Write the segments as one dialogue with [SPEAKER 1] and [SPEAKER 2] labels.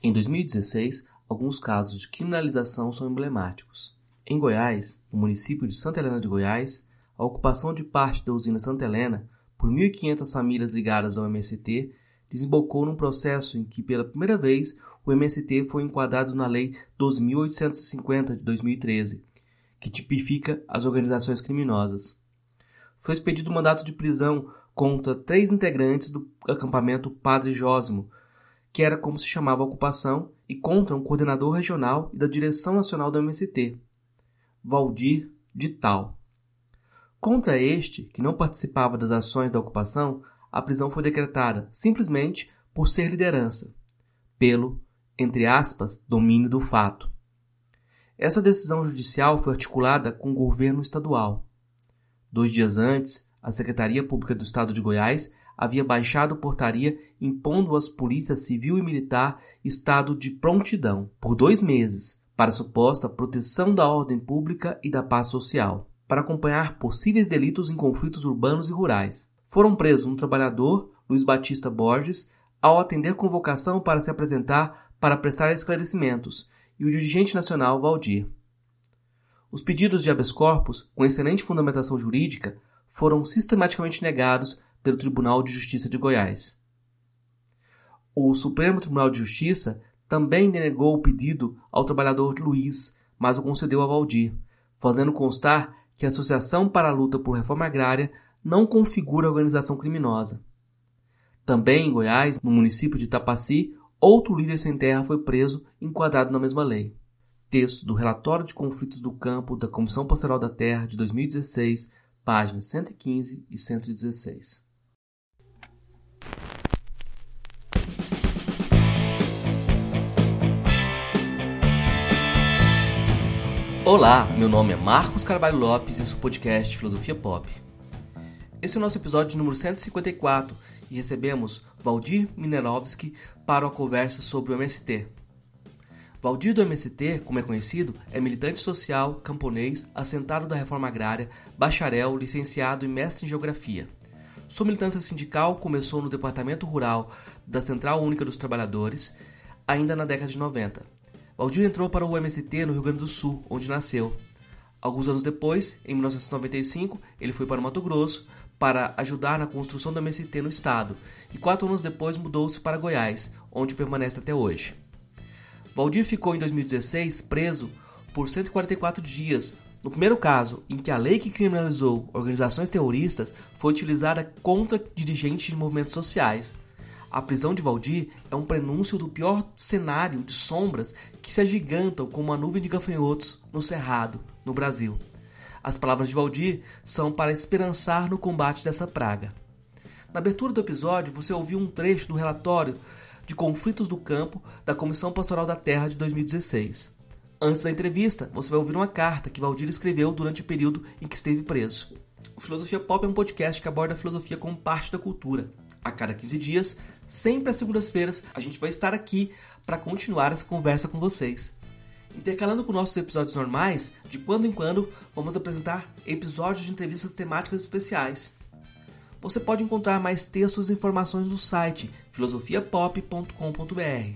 [SPEAKER 1] Em 2016, alguns casos de criminalização são emblemáticos. Em Goiás, no município de Santa Helena de Goiás, a ocupação de parte da usina Santa Helena por 1.500 famílias ligadas ao MST desembocou num processo em que, pela primeira vez, o MST foi enquadrado na Lei 12.850 de 2013, que tipifica as organizações criminosas. Foi expedido mandato de prisão contra três integrantes do acampamento Padre Jósimo, que era como se chamava a ocupação, e contra um coordenador regional e da direção nacional do MST, Valdir de Tal. Contra este, que não participava das ações da ocupação, a prisão foi decretada simplesmente por ser liderança, pelo, entre aspas, domínio do fato. Essa decisão judicial foi articulada com o governo estadual. Dois dias antes, a Secretaria Pública do Estado de Goiás havia baixado portaria impondo às polícias civil e militar estado de prontidão por dois meses para suposta proteção da ordem pública e da paz social para acompanhar possíveis delitos em conflitos urbanos e rurais. Foram presos um trabalhador, Luiz Batista Borges, ao atender convocação para se apresentar para prestar esclarecimentos, e o dirigente nacional Valdir. Os pedidos de habeas corpus, com excelente fundamentação jurídica, foram sistematicamente negados pelo Tribunal de Justiça de Goiás. O Supremo Tribunal de Justiça também denegou o pedido ao trabalhador Luiz, mas o concedeu a Valdir, fazendo constar que a Associação para a Luta por Reforma Agrária não configura organização criminosa. Também em Goiás, no município de Tapaci, outro líder sem terra foi preso, enquadrado na mesma lei. Texto do Relatório de Conflitos do Campo da Comissão Pastoral da Terra de 2016, páginas 115 e 116. Olá, meu nome é Marcos Carvalho Lopes e esse é o podcast Filosofia Pop. Esse é o nosso episódio número 154 e recebemos Valdir Minerovski para uma conversa sobre o MST. Valdir do MST, como é conhecido, é militante social, camponês, assentado da reforma agrária, bacharel, licenciado e mestre em geografia. Sua militância sindical começou no Departamento Rural da Central Única dos Trabalhadores, ainda na década de 90 Valdir entrou para o MST no Rio Grande do Sul, onde nasceu. Alguns anos depois, em 1995, ele foi para o Mato Grosso para ajudar na construção do MST no estado, e quatro anos depois mudou-se para Goiás, onde permanece até hoje. Valdir ficou em 2016 preso por 144 dias, no primeiro caso em que a lei que criminalizou organizações terroristas foi utilizada contra dirigentes de movimentos sociais. A prisão de Valdir é um prenúncio do pior cenário de sombras que se agigantam como uma nuvem de gafanhotos no cerrado, no Brasil. As palavras de Valdir são para esperançar no combate dessa praga. Na abertura do episódio, você ouviu um trecho do relatório de conflitos do campo da Comissão Pastoral da Terra de 2016. Antes da entrevista, você vai ouvir uma carta que Valdir escreveu durante o período em que esteve preso. O Filosofia Pop é um podcast que aborda a filosofia como parte da cultura. A cada 15 dias, Sempre às segundas-feiras a gente vai estar aqui para continuar essa conversa com vocês. Intercalando com nossos episódios normais, de quando em quando vamos apresentar episódios de entrevistas temáticas especiais. Você pode encontrar mais textos e informações no site filosofiapop.com.br.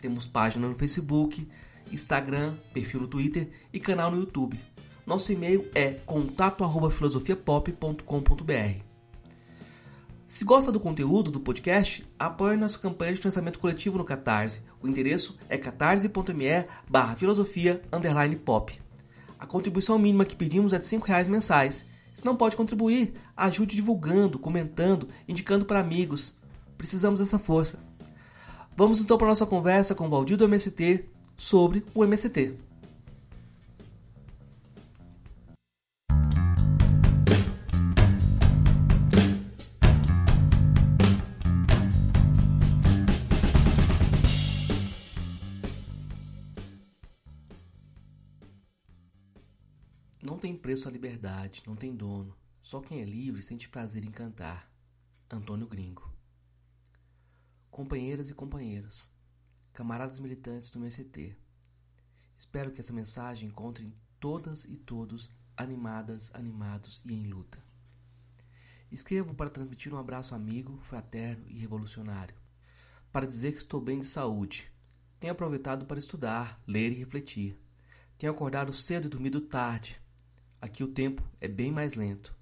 [SPEAKER 1] Temos página no Facebook, Instagram, perfil no Twitter e canal no YouTube. Nosso e-mail é contato@filosofiapop.com.br. Se gosta do conteúdo do podcast, apoie nossa campanha de financiamento coletivo no Catarse. O endereço é catarse.me barra filosofia pop. A contribuição mínima que pedimos é de R$ reais mensais. Se não pode contribuir, ajude divulgando, comentando, indicando para amigos. Precisamos dessa força. Vamos então para a nossa conversa com o Valdir do MST sobre o MST. Tem preço a liberdade, não tem dono. Só quem é livre sente prazer em cantar. Antônio Gringo. Companheiras e companheiros, camaradas militantes do MST, espero que essa mensagem encontre todas e todos animadas, animados e em luta. Escrevo para transmitir um abraço amigo, fraterno e revolucionário, para dizer que estou bem de saúde, Tenho aproveitado para estudar, ler e refletir. Tenho acordado cedo e dormido tarde. Aqui o tempo é bem mais lento.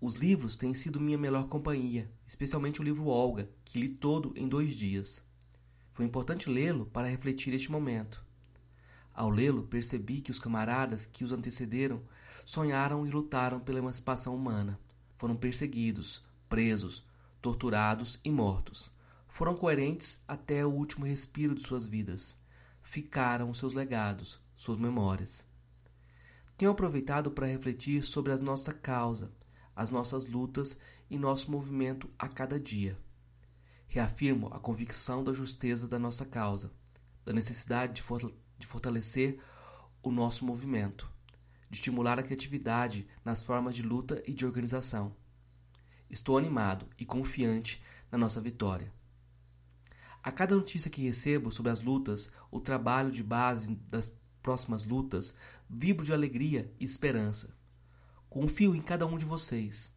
[SPEAKER 1] Os livros têm sido minha melhor companhia, especialmente o livro Olga, que li todo em dois dias. Foi importante lê-lo para refletir este momento. Ao lê-lo, percebi que os camaradas que os antecederam sonharam e lutaram pela emancipação humana. Foram perseguidos, presos, torturados e mortos foram coerentes até o último respiro de suas vidas. Ficaram seus legados, suas memórias. Tenho aproveitado para refletir sobre a nossa causa, as nossas lutas e nosso movimento a cada dia. Reafirmo a convicção da justeza da nossa causa, da necessidade de fortalecer o nosso movimento, de estimular a criatividade nas formas de luta e de organização. Estou animado e confiante na nossa vitória. A cada notícia que recebo sobre as lutas, o trabalho de base das próximas lutas, vibro de alegria e esperança. Confio em cada um de vocês,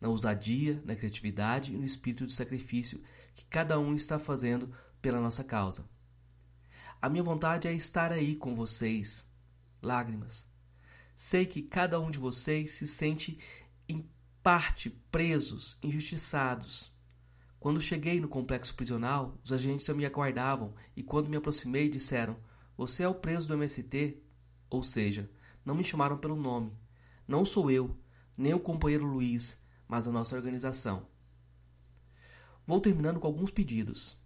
[SPEAKER 1] na ousadia, na criatividade e no espírito de sacrifício que cada um está fazendo pela nossa causa. A minha vontade é estar aí com vocês. Lágrimas. Sei que cada um de vocês se sente em parte presos, injustiçados. Quando cheguei no complexo prisional, os agentes me aguardavam e quando me aproximei disseram: Você é o preso do MST? Ou seja, não me chamaram pelo nome. Não sou eu, nem o companheiro Luiz, mas a nossa organização. Vou terminando com alguns pedidos.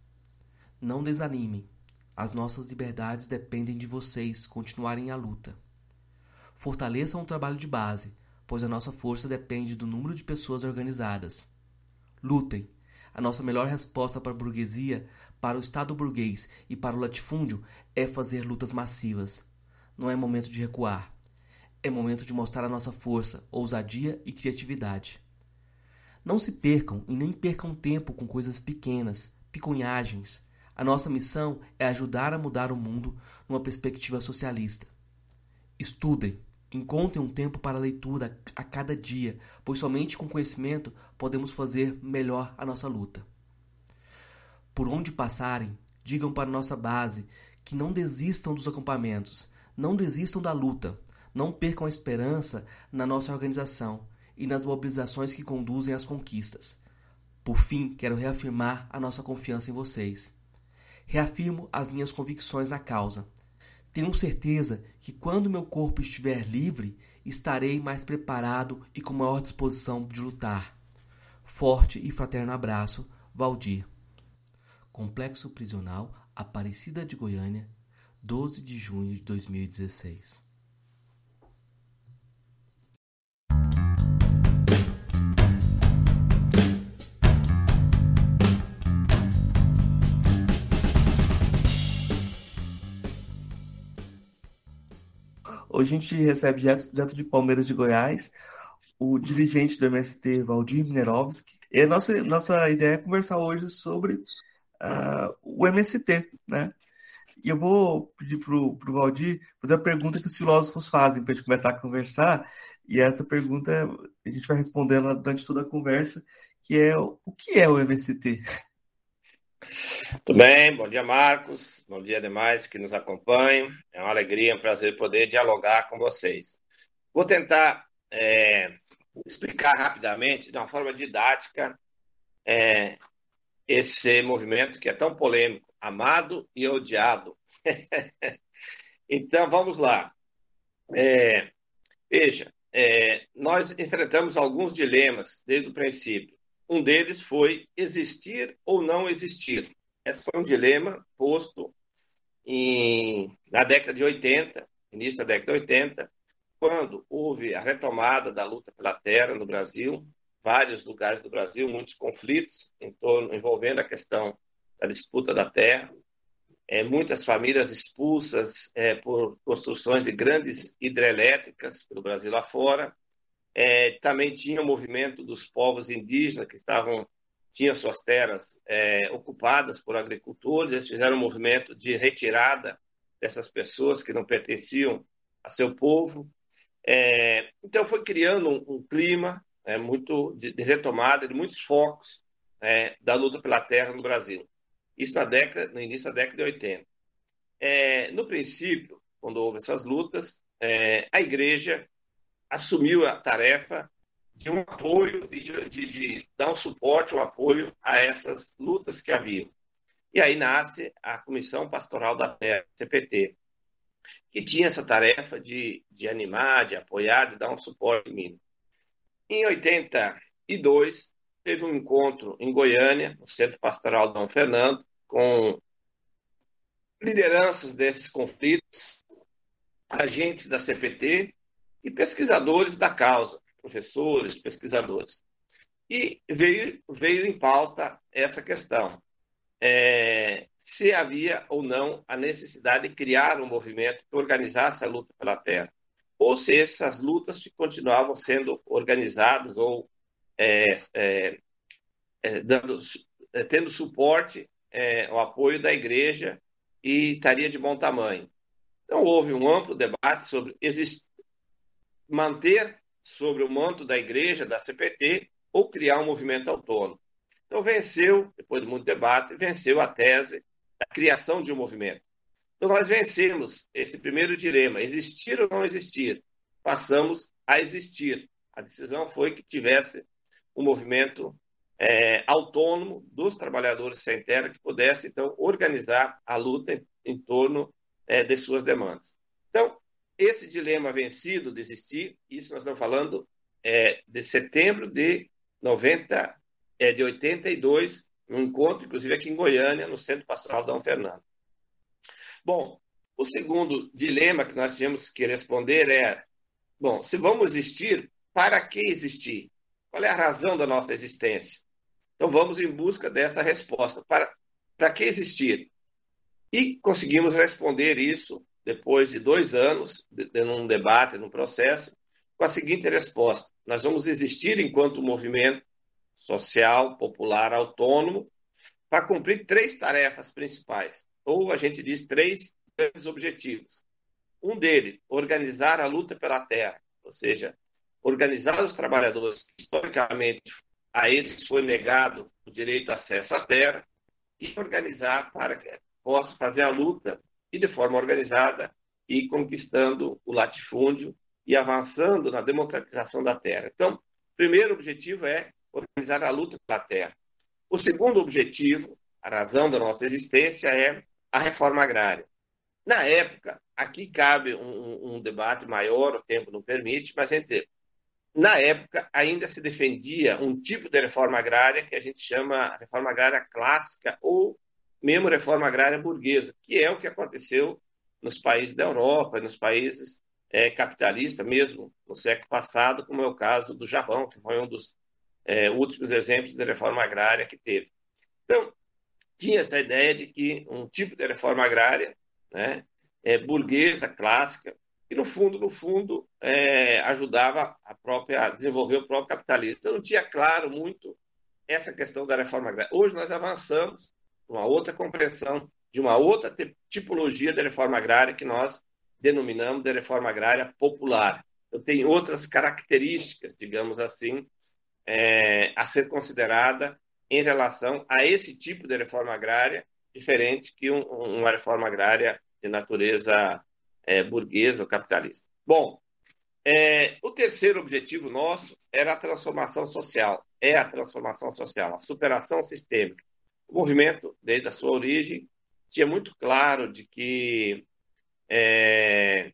[SPEAKER 1] Não desanimem. As nossas liberdades dependem de vocês continuarem a luta. Fortaleçam o trabalho de base, pois a nossa força depende do número de pessoas organizadas. Lutem a nossa melhor resposta para a burguesia, para o Estado burguês e para o latifúndio é fazer lutas massivas. Não é momento de recuar. É momento de mostrar a nossa força, ousadia e criatividade. Não se percam e nem percam tempo com coisas pequenas, picunhagens. A nossa missão é ajudar a mudar o mundo numa perspectiva socialista. Estudem, Encontrem um tempo para a leitura a cada dia, pois somente com conhecimento podemos fazer melhor a nossa luta. Por onde passarem, digam para nossa base que não desistam dos acampamentos, não desistam da luta, não percam a esperança na nossa organização e nas mobilizações que conduzem às conquistas. Por fim, quero reafirmar a nossa confiança em vocês. Reafirmo as minhas convicções na causa tenho certeza que quando meu corpo estiver livre, estarei mais preparado e com maior disposição de lutar. Forte e fraterno abraço, Valdir. Complexo Prisional Aparecida de Goiânia, 12 de junho de 2016. Hoje a gente recebe direto, direto de Palmeiras de Goiás o dirigente do MST, Valdir Minerovski. E a nossa, nossa ideia é conversar hoje sobre uh, o MST, né? E eu vou pedir para o Valdir fazer a pergunta que os filósofos fazem para a gente começar a conversar. E essa pergunta a gente vai respondendo durante toda a conversa, que é o que é o MST?
[SPEAKER 2] Tudo bem, bom dia, Marcos. Bom dia demais que nos acompanham. É uma alegria, um prazer poder dialogar com vocês. Vou tentar é, explicar rapidamente, de uma forma didática, é, esse movimento que é tão polêmico, amado e odiado. então, vamos lá. É, veja, é, nós enfrentamos alguns dilemas desde o princípio. Um deles foi existir ou não existir. Esse foi um dilema posto em, na década de 80, início da década de 80, quando houve a retomada da luta pela terra no Brasil, vários lugares do Brasil, muitos conflitos em torno, envolvendo a questão da disputa da terra, é, muitas famílias expulsas é, por construções de grandes hidrelétricas pelo Brasil afora, é, também tinha o movimento dos povos indígenas que estavam tinham suas terras é, ocupadas por agricultores, eles fizeram um movimento de retirada dessas pessoas que não pertenciam a seu povo. É, então foi criando um, um clima é, muito de, de, retomada de muitos focos é, da luta pela terra no Brasil. Isso na década, no início da década de 80. é, no princípio, quando houve essas lutas, é, a igreja assumiu a tarefa de um apoio, de, de, de, dar um suporte, um apoio a essas lutas que haviam. E aí nasce a Comissão Pastoral da Terra, CPT, que tinha essa tarefa de, de animar, de apoiar, de dar um suporte mínimo. Em 82, teve um encontro em Goiânia, no Centro Pastoral Dom Fernando, com lideranças desses conflitos, agentes da CPT e pesquisadores da causa, professores, pesquisadores. E veio, veio em pauta essa questão. É, se havia ou não a necessidade de criar um movimento que organizasse a luta pela terra, ou se essas lutas continuavam sendo organizadas ou é, é, é dando, é, tendo suporte, é, o apoio da igreja e estaria de bom tamanho. Então, houve um amplo debate sobre manter sobre o manto da igreja, da CPT, ou criar um movimento autônomo. Então, venceu, depois de muito debate, venceu a tese da criação de um movimento. Então, nós vencemos esse primeiro dilema: existir ou não existir. Passamos a existir. A decisão foi que tivesse um movimento é, autônomo dos trabalhadores sem terra que pudesse, então, organizar a luta em, em torno é, de suas demandas. Então, esse dilema vencido de existir, isso nós estamos falando é, de setembro de 90, é, de 82, um encontro, inclusive aqui em Goiânia, no Centro Pastoral Dom Fernando. Bom, o segundo dilema que nós tínhamos que responder é: bom, se vamos existir, para que existir? Qual é a razão da nossa existência? Então vamos em busca dessa resposta. Para, para que existir? E conseguimos responder isso depois de dois anos, de, de um debate, num processo, com a seguinte resposta: nós vamos existir enquanto movimento social, popular, autônomo, para cumprir três tarefas principais, ou a gente diz três grandes objetivos. Um deles, organizar a luta pela terra, ou seja, organizar os trabalhadores que historicamente a eles foi negado o direito de acesso à terra e organizar para que possa fazer a luta e de forma organizada e conquistando o latifúndio e avançando na democratização da terra. Então, o primeiro objetivo é organizar a luta pela terra. O segundo objetivo, a razão da nossa existência, é a reforma agrária. Na época, aqui cabe um, um debate maior, o tempo não permite, mas a gente dizer, na época, ainda se defendia um tipo de reforma agrária que a gente chama reforma agrária clássica ou mesmo reforma agrária burguesa, que é o que aconteceu nos países da Europa, nos países é, capitalistas, mesmo no século passado, como é o caso do Japão, que foi um dos é, últimos exemplos de reforma agrária que teve. Então, tinha essa ideia de que um tipo de reforma agrária, né, é, burguesa, clássica, que no fundo, no fundo, é, ajudava a própria a desenvolver o próprio capitalismo. Então não tinha claro muito essa questão da reforma agrária. Hoje nós avançamos uma outra compreensão de uma outra tipologia de reforma agrária que nós denominamos de reforma agrária popular. Então, tem outras características, digamos assim, é, a ser considerada em relação a esse tipo de reforma agrária, diferente que um, uma reforma agrária de natureza é, burguesa ou capitalista. Bom, é, o terceiro objetivo nosso era a transformação social, é a transformação social, a superação sistêmica. O movimento, desde a sua origem, tinha muito claro de que é,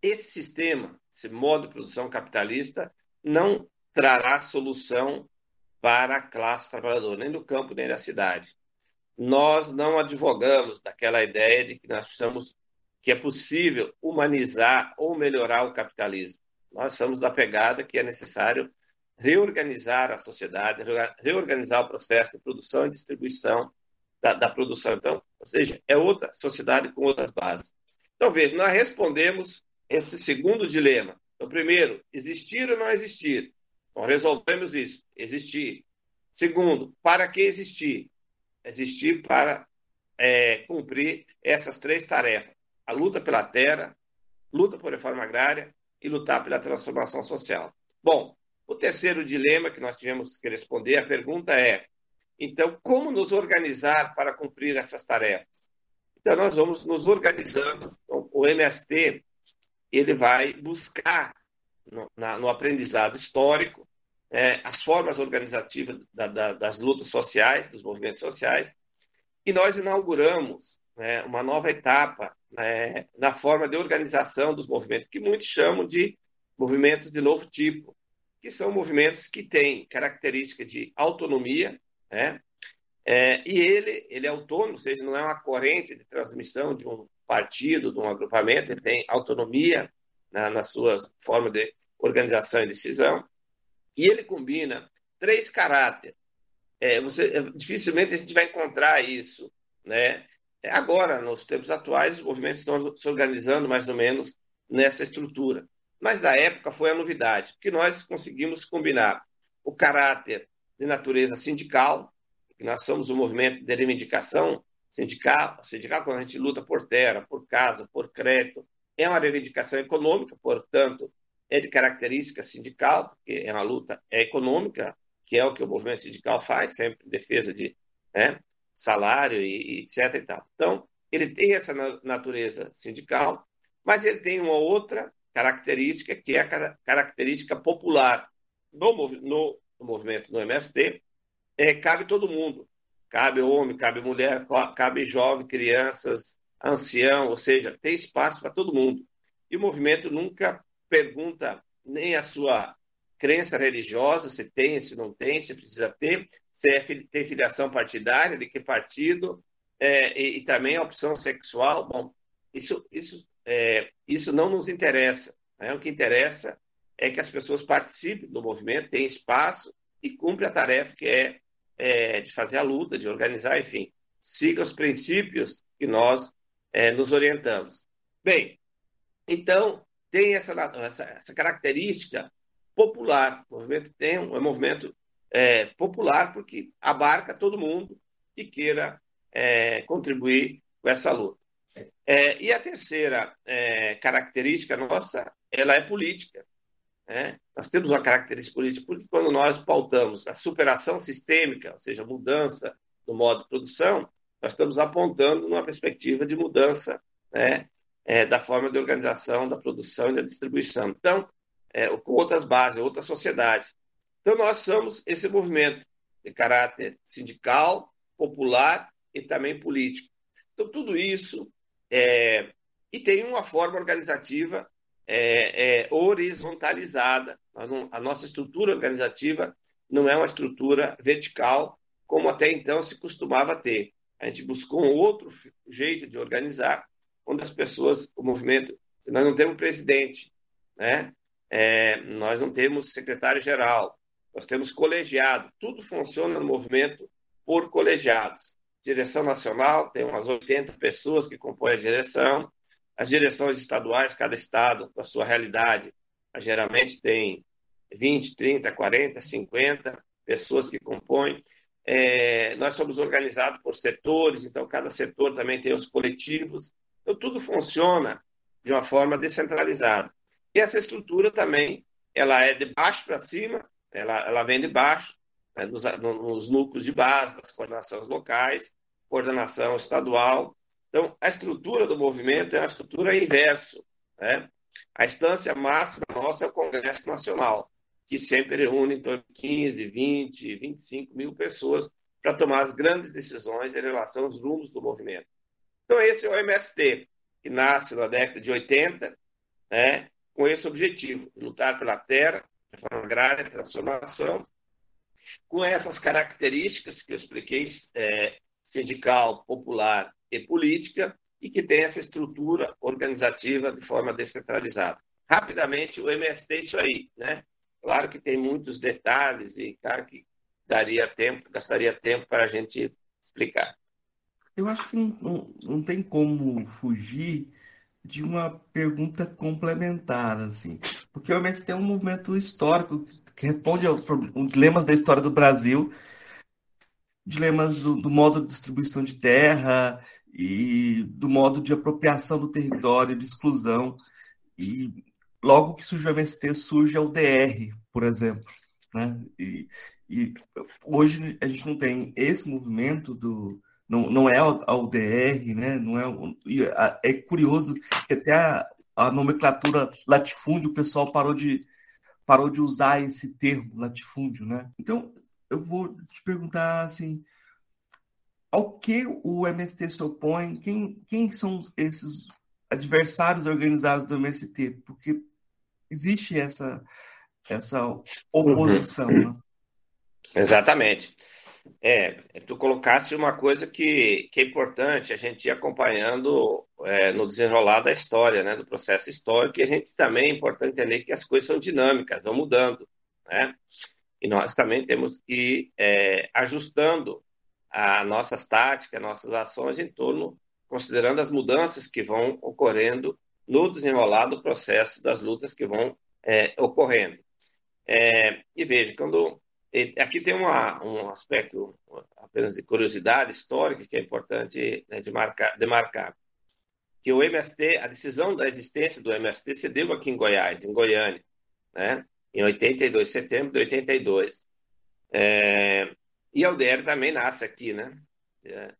[SPEAKER 2] esse sistema, esse modo de produção capitalista, não trará solução para a classe trabalhadora, nem do campo, nem da cidade. Nós não advogamos daquela ideia de que nós precisamos que é possível humanizar ou melhorar o capitalismo. Nós somos da pegada que é necessário reorganizar a sociedade, reorganizar o processo de produção e distribuição da, da produção. Então, ou seja, é outra sociedade com outras bases. Então, veja, nós respondemos esse segundo dilema. Então, primeiro, existir ou não existir? Resolvemos isso, existir. Segundo, para que existir? Existir para é, cumprir essas três tarefas a luta pela terra, luta por reforma agrária e lutar pela transformação social. Bom, o terceiro dilema que nós tivemos que responder, a pergunta é: então, como nos organizar para cumprir essas tarefas? Então, nós vamos nos organizando. Então, o MST ele vai buscar no, na, no aprendizado histórico é, as formas organizativas da, da, das lutas sociais, dos movimentos sociais, e nós inauguramos né, uma nova etapa né, na forma de organização dos movimentos, que muitos chamam de movimentos de novo tipo, que são movimentos que têm característica de autonomia, né, é, e ele, ele é autônomo, ou seja, não é uma corrente de transmissão de um partido, de um agrupamento, ele tem autonomia na, nas suas formas de organização e decisão, e ele combina três caráteres. É, você, é, dificilmente a gente vai encontrar isso. Né? É, agora, nos tempos atuais, os movimentos estão se organizando mais ou menos nessa estrutura. Mas da época foi a novidade, porque nós conseguimos combinar o caráter de natureza sindical, que nós somos um movimento de reivindicação sindical, sindical quando a gente luta por terra, por casa, por crédito, é uma reivindicação econômica, portanto, é de característica sindical, porque é uma luta econômica, que é o que o movimento sindical faz, sempre em defesa de né, salário e, e, etc. E tal. Então, ele tem essa natureza sindical, mas ele tem uma outra característica, que é a característica popular. No, no, no movimento, no MST, é, cabe todo mundo. Cabe homem, cabe mulher, cabe jovem, crianças, ancião, ou seja, tem espaço para todo mundo. E o movimento nunca pergunta nem a sua crença religiosa, se tem, se não tem, se precisa ter, se é, tem filiação partidária, de que partido, é, e, e, também a opção sexual. Bom, isso, isso, é, isso não nos interessa. Né? O que interessa é que as pessoas participem do movimento, tenham espaço e cumprem a tarefa que é, é de fazer a luta, de organizar, enfim, siga os princípios que nós é, nos orientamos. Bem, então, tem essa, essa, essa característica popular. O movimento tem um, é um movimento é, popular porque abarca todo mundo que queira é, contribuir com essa luta. É, e a terceira é, característica nossa, ela é política. Né? Nós temos uma característica política porque quando nós pautamos a superação sistêmica, ou seja, mudança do modo de produção, nós estamos apontando numa perspectiva de mudança né, é, da forma de organização da produção e da distribuição. Então, é, com outras bases, outra sociedade. Então, nós somos esse movimento de caráter sindical, popular e também político. Então, tudo isso é, e tem uma forma organizativa é, é, horizontalizada. A nossa estrutura organizativa não é uma estrutura vertical, como até então se costumava ter. A gente buscou um outro jeito de organizar, onde as pessoas, o movimento, nós não temos presidente, né? É, nós não temos secretário-geral, nós temos colegiado, tudo funciona no movimento por colegiados. Direção nacional tem umas 80 pessoas que compõem a direção, as direções estaduais, cada estado, com a sua realidade, geralmente tem 20, 30, 40, 50 pessoas que compõem. É, nós somos organizados por setores, então cada setor também tem os coletivos. Então, tudo funciona de uma forma descentralizada. E essa estrutura também, ela é de baixo para cima, ela, ela vem de baixo, né, nos, nos núcleos de base, das coordenações locais, coordenação estadual. Então, a estrutura do movimento é uma estrutura inverso. Né? A instância máxima nossa é o Congresso Nacional, que sempre reúne em torno de 15, 20, 25 mil pessoas para tomar as grandes decisões em relação aos rumos do movimento. Então, esse é o MST, que nasce na década de 80, né, com esse objetivo, lutar pela terra, reforma agrária, transformação, com essas características que eu expliquei, é, sindical, popular e política, e que tem essa estrutura organizativa de forma descentralizada. Rapidamente, o MST é isso aí, né? Claro que tem muitos detalhes e, claro, que daria tempo, gastaria tempo para a gente explicar.
[SPEAKER 1] Eu acho que não, não, não tem como fugir de uma pergunta complementar, assim. Porque o MST é um movimento histórico que responde aos dilemas da história do Brasil, dilemas do, do, modo de distribuição de terra e do modo de apropriação do território, de exclusão. E logo que surge o MST, surge a UDR, por exemplo. Né? E, e hoje a gente não tem esse movimento do não, não é a UDR, né? Não é, é curioso que até a, a nomenclatura latifúndio o pessoal parou de, parou de usar esse termo latifúndio, né? Então, eu vou te perguntar assim, ao que o MST se opõe? Quem, quem são esses adversários organizados do MST? Porque existe essa, essa oposição. Uhum. Né?
[SPEAKER 2] Exatamente. É, tu colocaste uma coisa que, que é importante a gente ir acompanhando é, no desenrolar da história, né, do processo histórico, e a gente também é importante entender que as coisas são dinâmicas, vão mudando, né? E nós também temos que ir é, ajustando as nossas táticas, nossas ações em torno, considerando as mudanças que vão ocorrendo no desenrolar do processo das lutas que vão é, ocorrendo. É, e veja, quando Aqui tem uma, um aspecto apenas de curiosidade histórica que é importante né, de marcar, demarcar. Que o MST, a decisão da existência do MST se deu aqui em Goiás, em Goiânia, né? em 82, setembro de 82. É, e a UDR também nasce aqui, né? É,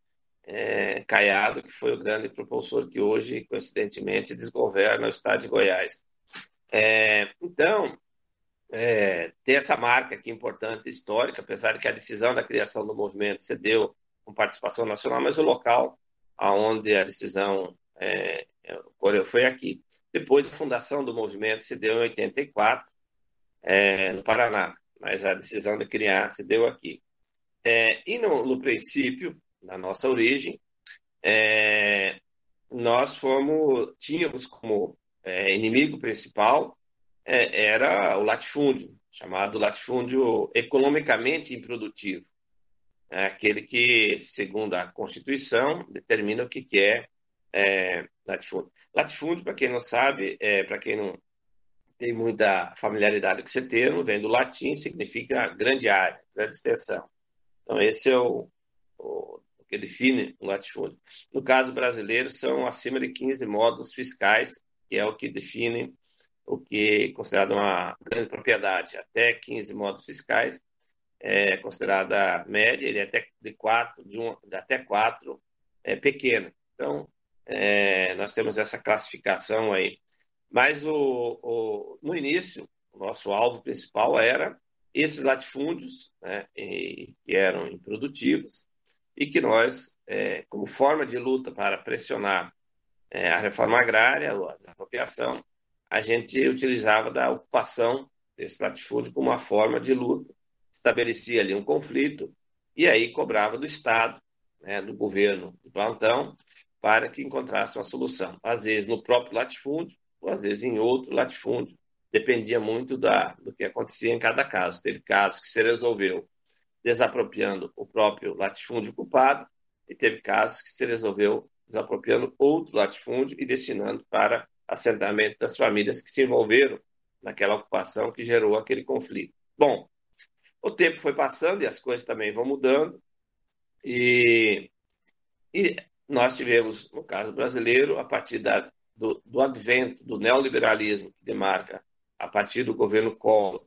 [SPEAKER 2] é, Caiado, que foi o grande propulsor que hoje, coincidentemente, desgoverna o estado de Goiás. É, então, é, ter essa marca aqui importante, histórica, apesar de que a decisão da criação do movimento se deu com participação nacional, mas o local aonde a decisão é, foi aqui. Depois, a fundação do movimento se deu em 84, é, no Paraná, mas a decisão de criar se deu aqui. É, e no, no, princípio, na nossa origem, é, nós fomos, tínhamos como é, inimigo principal era o latifúndio, chamado latifúndio economicamente improdutivo. É aquele que, segundo a Constituição, determina o que, que é, é latifúndio. Latifúndio, para quem não sabe, é, para quem não tem muita familiaridade com esse termo, vem do latim, significa grande área, grande extensão. Então, esse é o, o que define o latifúndio. No caso brasileiro, são acima de 15 modos fiscais, que é o que define o que é considerado uma grande propriedade, até 15 modos fiscais, é considerada média, ele é até de quatro, de, um, até quatro é pequena. Então, é, nós temos essa classificação aí. Mas o, o, no início, o nosso alvo principal era esses latifúndios, né, e, que eram improdutivos, e que nós, é, como forma de luta para pressionar é, a reforma agrária, a desapropriação, a gente utilizava da ocupação desse latifúndio como uma forma de luta, estabelecia ali um conflito e aí cobrava do Estado, né, do governo de plantão, para que encontrasse uma solução. Às vezes no próprio latifúndio, ou às vezes em outro latifúndio. Dependia muito da, do que acontecia em cada caso. Teve casos que se resolveu desapropriando o próprio latifúndio ocupado, e teve casos que se resolveu desapropriando outro latifúndio e destinando para assentamento das famílias que se envolveram naquela ocupação que gerou aquele conflito. Bom, o tempo foi passando e as coisas também vão mudando, e, e nós tivemos, no caso brasileiro, a partir da, do, do advento do neoliberalismo, que demarca a partir do governo Collor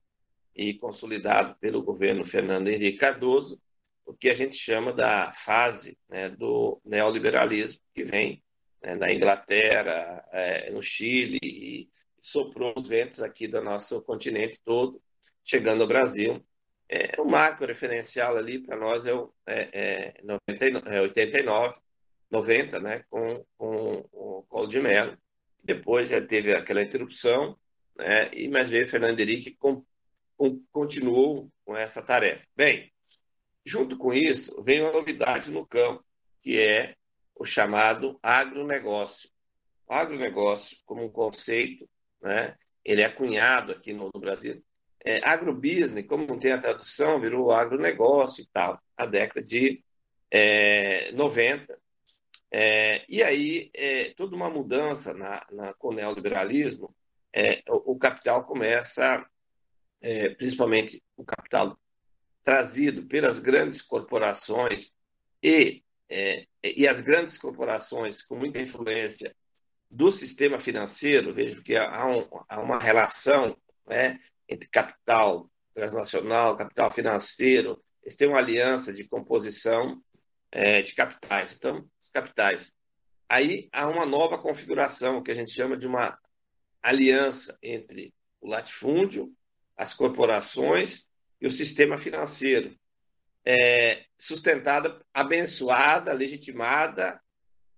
[SPEAKER 2] e consolidado pelo governo Fernando Henrique Cardoso, o que a gente chama da fase né, do neoliberalismo, que vem né, na Inglaterra, é, no Chile, e soprou os ventos aqui do nosso continente todo, chegando ao Brasil. É, o marco referencial ali para nós é, o, é, é, 90, é 89, 90, né, com, com o Colo de Mello. Depois já teve aquela interrupção, né, e mas veio Fernando Henrique com, continuou com essa tarefa. Bem, junto com isso, veio uma novidade no campo, que é o chamado agronegócio. O agronegócio, como um conceito, né, ele é cunhado aqui no, no Brasil. É, agrobusiness, como não tem a tradução, virou agronegócio e tal, a década de é, 90. É, e aí, é, toda uma mudança na, na, com o neoliberalismo, é, o, o, capital começa, é, principalmente o capital trazido pelas grandes corporações e é, e as grandes corporações com muita influência do sistema financeiro, vejo que há, um, há uma relação né, entre capital transnacional, capital financeiro, eles têm uma aliança de composição é, de capitais. Então, os capitais. Aí há uma nova configuração que a gente chama de uma aliança entre o latifúndio, as corporações e o sistema financeiro, é, sustentada, abençoada, legitimada,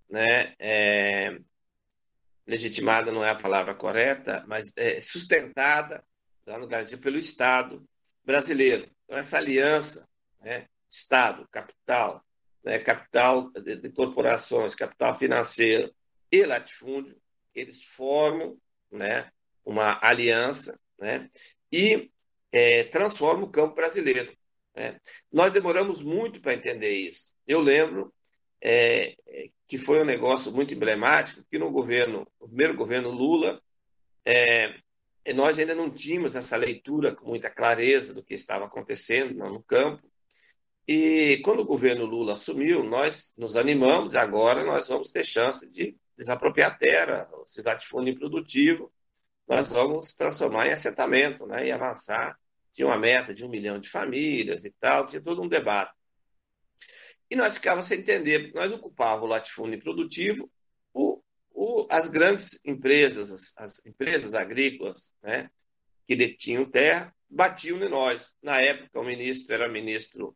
[SPEAKER 2] né? É, legitimada não é a palavra correta, mas é sustentada lá no Brasil pelo Estado brasileiro. Então essa aliança, né? Estado, capital, né? capital de, corporações, capital financeiro e latifúndio, eles formam, né? Uma aliança, né? E é, transforma o campo brasileiro. Né? Nós demoramos muito para entender isso. Eu lembro é, que foi um negócio muito emblemático, que no governo, no primeiro governo Lula, é, nós ainda não tínhamos essa leitura com muita clareza do que estava acontecendo no campo. E quando o governo Lula assumiu, nós nos animamos, agora nós vamos ter chance de desapropriar terra, cidade de fundo improdutivo, nós vamos transformar em assentamento né, e avançar tinha uma meta de um milhão de famílias e tal, tinha todo um debate. E nós ficávamos sem entender, porque nós ocupávamos o latifúndio produtivo, o, o, as grandes empresas, as, as, empresas agrícolas, né, que detinham terra, batiam em nós. Na época, o ministro era ministro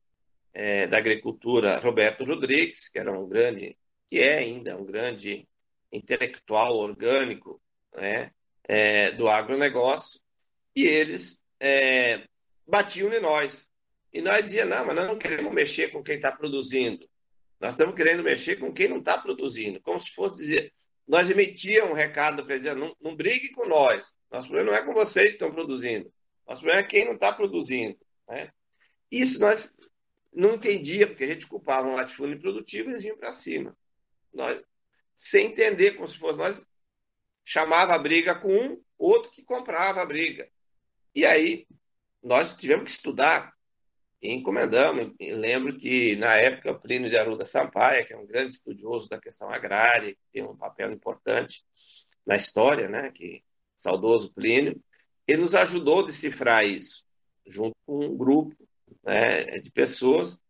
[SPEAKER 2] é, da Agricultura, Roberto Rodrigues, que era um grande, que é ainda um grande intelectual orgânico né, é, do agronegócio, e eles é, batiam em nós. E nós dizíamos, não, mas nós não queremos mexer com quem está produzindo. Nós estamos querendo mexer com quem não está produzindo. Como se fosse dizer, nós emitíamos um recado para dizer, não, não brigue com nós. Nosso problema não é com vocês que estão produzindo. Nosso problema é quem não está produzindo. Né? Isso nós não entendia, porque a gente culpava um latifúndio produtivo e eles vinham para cima. Nós, sem entender, como se fosse nós chamava a briga com um, outro que comprava a briga. E aí nós tivemos que estudar e encomendamos. E lembro que, na época, Plínio de Arruda Sampaio, que é um grande estudioso da questão agrária, que tem um papel importante na história, né, que saudoso Plínio, ele nos ajudou a decifrar isso, junto com um grupo né, de pessoas,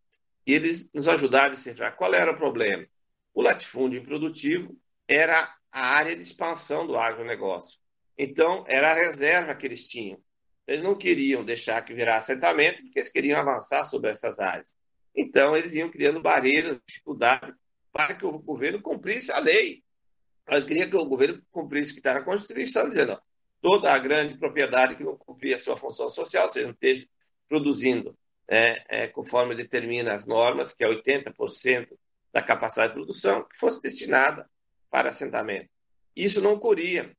[SPEAKER 2] e eles nos ajudaram a decifrar qual era o problema. O latifúndio improdutivo era a área de expansão do agronegócio. Então, era a reserva que eles tinham. Eles não queriam deixar que virasse assentamento, porque eles queriam avançar sobre essas áreas. Então, eles iam criando barreiras, dificuldades, para que o governo cumprisse a lei. Nós queríamos que o governo cumprisse o que está na Constituição, dizendo ó, toda a grande propriedade que não cumpria a sua função social, seja, não esteja produzindo é, é, conforme determina as normas, que é 80% da capacidade de produção, que fosse destinada para assentamento. Isso não ocorria.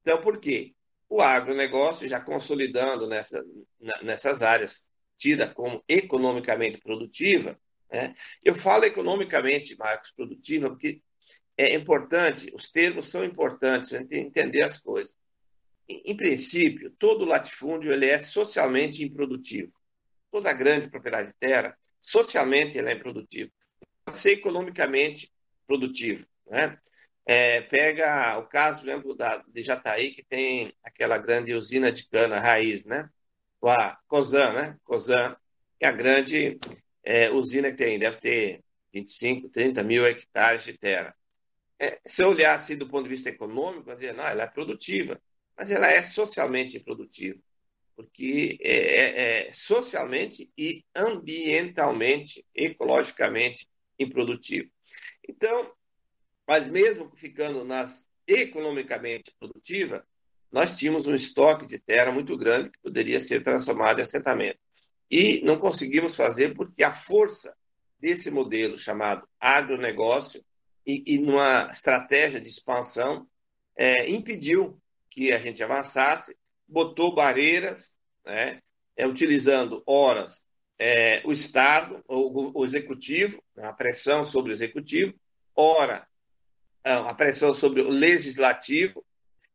[SPEAKER 2] Então, por quê? O agronegócio já consolidando nessa, nessas áreas tida como economicamente produtiva. Né? Eu falo economicamente, Marcos, produtiva, porque é importante, os termos são importantes para entender as coisas. Em, em princípio, todo latifúndio ele é socialmente improdutivo. Toda grande propriedade de terra, socialmente, ele é improdutivo. Pode ser economicamente produtivo. Né? É, pega o caso, por exemplo, da, de Jataí, que tem aquela grande usina de cana raiz, né? A Cosan, né? Cosan é a grande é, usina que tem, deve ter 25, 30 mil hectares de terra. É, se eu olhar assim do ponto de vista econômico, eu dizer, não, ela é produtiva, mas ela é socialmente improdutiva, porque é, é, é socialmente e ambientalmente, ecologicamente improdutiva. Então, mas mesmo ficando nas economicamente produtiva, nós tínhamos um estoque de terra muito grande que poderia ser transformado em assentamento. E não conseguimos fazer porque a força desse modelo chamado agronegócio e, e numa estratégia de expansão é, impediu que a gente avançasse, botou barreiras, né, é, utilizando horas é, o Estado, o, o Executivo, a pressão sobre o Executivo, ora a pressão sobre o legislativo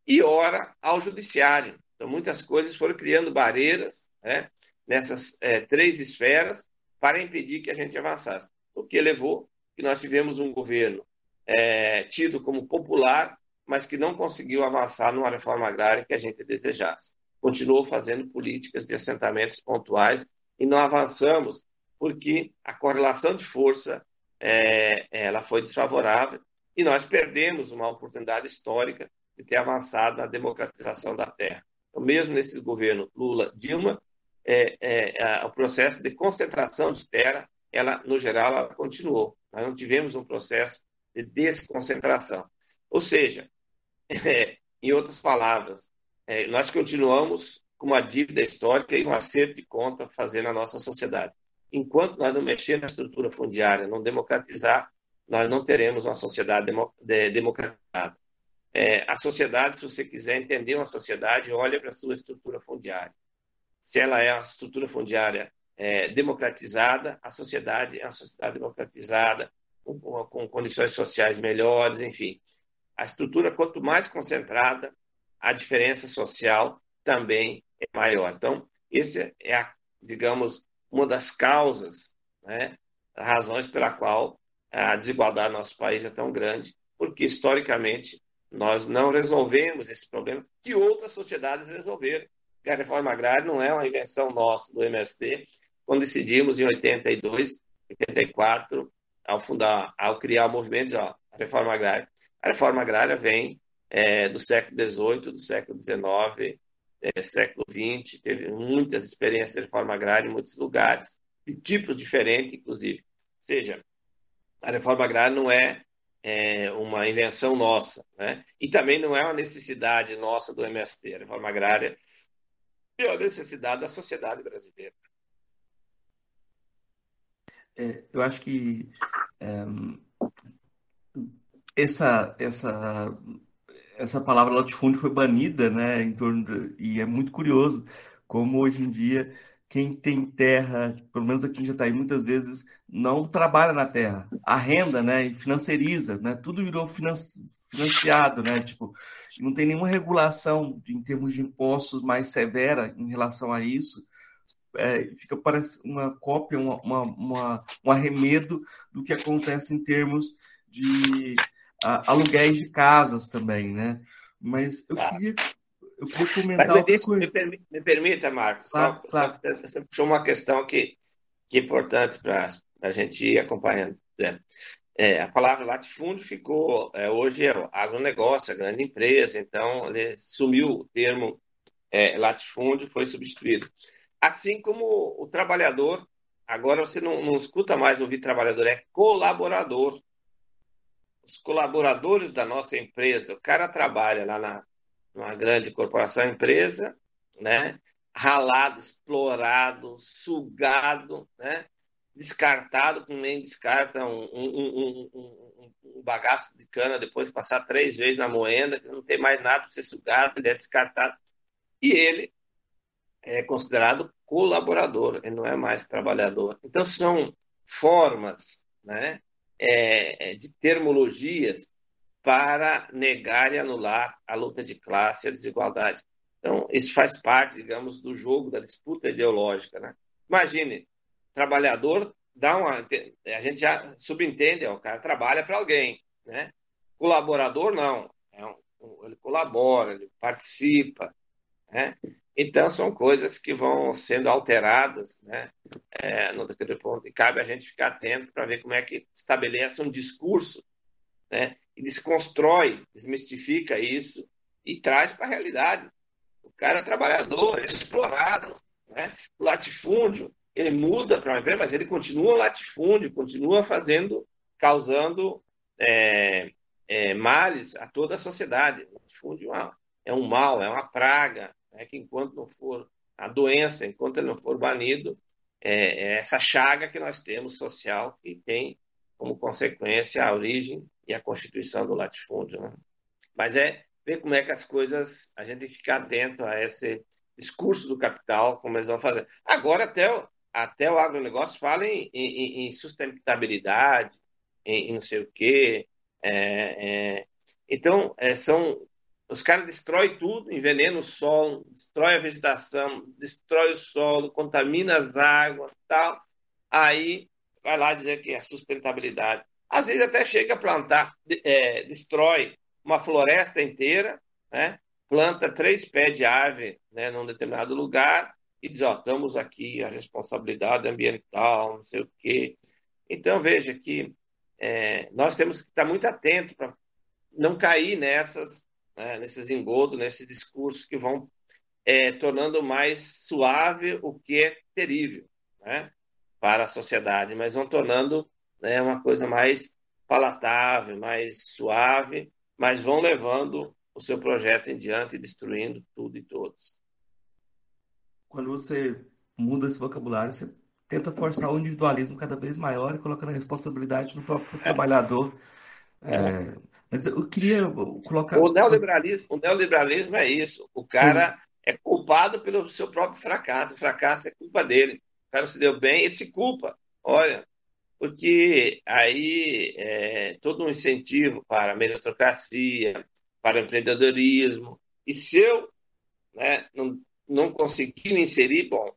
[SPEAKER 2] e, ora, ao judiciário. Então, muitas coisas foram criando barreiras né, nessas é, três esferas para impedir que a gente avançasse. O que levou que nós tivemos um governo é, tido como popular, mas que não conseguiu avançar numa reforma agrária que a gente desejasse. Continuou fazendo políticas de assentamentos pontuais e não avançamos porque a correlação de força é, ela foi desfavorável e nós perdemos uma oportunidade histórica de ter avançado na democratização da terra. Então, mesmo nesses governos Lula-Dilma, é, é, é, o processo de concentração de terra, ela, no geral, ela continuou. Nós não tivemos um processo de desconcentração. Ou seja, é, em outras palavras, é, nós continuamos com uma dívida histórica e um acerto de conta fazer na nossa sociedade. Enquanto nós não mexermos na estrutura fundiária, não democratizar, nós não teremos uma sociedade demo, de, democratizada. É, a sociedade, se você quiser entender uma sociedade, olha para a sua estrutura fundiária. Se ela é uma estrutura fundiária é, democratizada, a sociedade é uma sociedade democratizada, com, com condições sociais melhores, enfim. A estrutura, quanto mais concentrada, a diferença social também é maior. Então, esse é, a, digamos, uma das causas, né, razões pela qual a desigualdade no nosso país é tão grande, porque historicamente nós não resolvemos esse problema que outras sociedades resolveram. A reforma agrária não é uma invenção nossa do MST, quando decidimos em 82, 84, ao fundar, ao criar o movimento, ó, a reforma agrária. A reforma agrária vem é, do século XVIII, do século XIX, é, século XX, teve muitas experiências de reforma agrária em muitos lugares, de tipos diferentes, inclusive. Ou seja, a reforma agrária não é, é uma invenção nossa, né? e também não é uma necessidade nossa do MST. A reforma agrária é uma necessidade da sociedade brasileira.
[SPEAKER 1] É, eu acho que é, essa, essa essa palavra latifúndio foi banida, né, em torno de, e é muito curioso como hoje em dia quem tem terra, pelo menos aqui em Jataí, muitas vezes não trabalha na terra, arrenda, né, e financiariza, né, tudo virou financiado, né, tipo, não tem nenhuma regulação em termos de impostos mais severa em relação a isso, é, fica parece uma cópia, uma, uma, uma, um arremedo do que acontece em termos de aluguéis de casas também, né? Mas eu ah. queria, eu queria comentar
[SPEAKER 2] Mas me, coisa. Me, permita, me permita, Marcos, ah, só, claro. só, você puxou uma questão que, que é importante para a gente ir acompanhando. Né? É, a palavra latifúndio ficou, é, hoje é agronegócio, a grande empresa, então ele sumiu o termo é, latifúndio, foi substituído. Assim como o trabalhador, agora você não, não escuta mais ouvir trabalhador, é colaborador os colaboradores da nossa empresa, o cara trabalha lá na numa grande corporação empresa, né? Ralado, explorado, sugado, né? Descartado, como nem descarta um, um, um, um, bagaço de cana depois de passar três vezes na moenda, que não tem mais nada para ser sugado, ele é descartado. E ele é considerado colaborador, ele não é mais trabalhador. Então, são formas né, é, é, de termologias para negar e anular a luta de classe e a desigualdade. Então, isso faz parte, digamos, do jogo, da disputa ideológica. Né? Imagine, trabalhador dá uma. A gente já subentende, o cara trabalha para alguém. Né? Colaborador, não. É um, ele colabora, ele participa. Né? Então, são coisas que vão sendo alteradas né, é, no ponto. E cabe a gente ficar atento para ver como é que estabelece um discurso né, e desconstrói, desmistifica isso e traz para a realidade. O cara é trabalhador, é explorado. Né? O latifúndio, ele muda para uma empresa, mas ele continua latifúndio, continua fazendo, causando é, é, males a toda a sociedade. O latifúndio é um mal, é uma praga é que enquanto não for a doença, enquanto ele não for banido, é, é essa chaga que nós temos social que tem como consequência a origem e a constituição do latifúndio. Né? Mas é ver como é que as coisas, a gente ficar atento a esse discurso do capital, como eles vão fazer. Agora, até o, até o agronegócio fala em, em, em sustentabilidade, em, em, não sei o quê. É, é, então, é, são os caras destroem tudo, envenenam o solo, destrói a vegetação, destrói o solo, contamina as águas, tal. Aí vai lá dizer que é sustentabilidade. Às vezes até chega a plantar, é, destrói uma floresta inteira, né? planta três pés de árvore né, num determinado lugar e diz, ó, estamos aqui, a responsabilidade ambiental, não sei o quê. Então, veja que é, nós temos que estar muito atento para não cair nessas, né, nesses engodos, nesses discursos que vão é, tornando mais suave o que é terrível né, para a sociedade, mas vão tornando né, uma coisa mais palatável, mais suave, mas vão levando o seu projeto em diante e destruindo tudo e todos.
[SPEAKER 1] Quando você muda esse vocabulário, você tenta forçar o individualismo cada vez maior e colocando a responsabilidade no próprio é. trabalhador. É. é, mas eu queria colocar.
[SPEAKER 2] O neoliberalismo, o neoliberalismo é isso. O cara Sim. é culpado pelo seu próprio fracasso. O fracasso é culpa dele. O cara se deu bem, ele se culpa. Olha, porque aí é, todo um incentivo para a meritocracia, para o empreendedorismo. E se eu né, não, não conseguir me inserir, bom,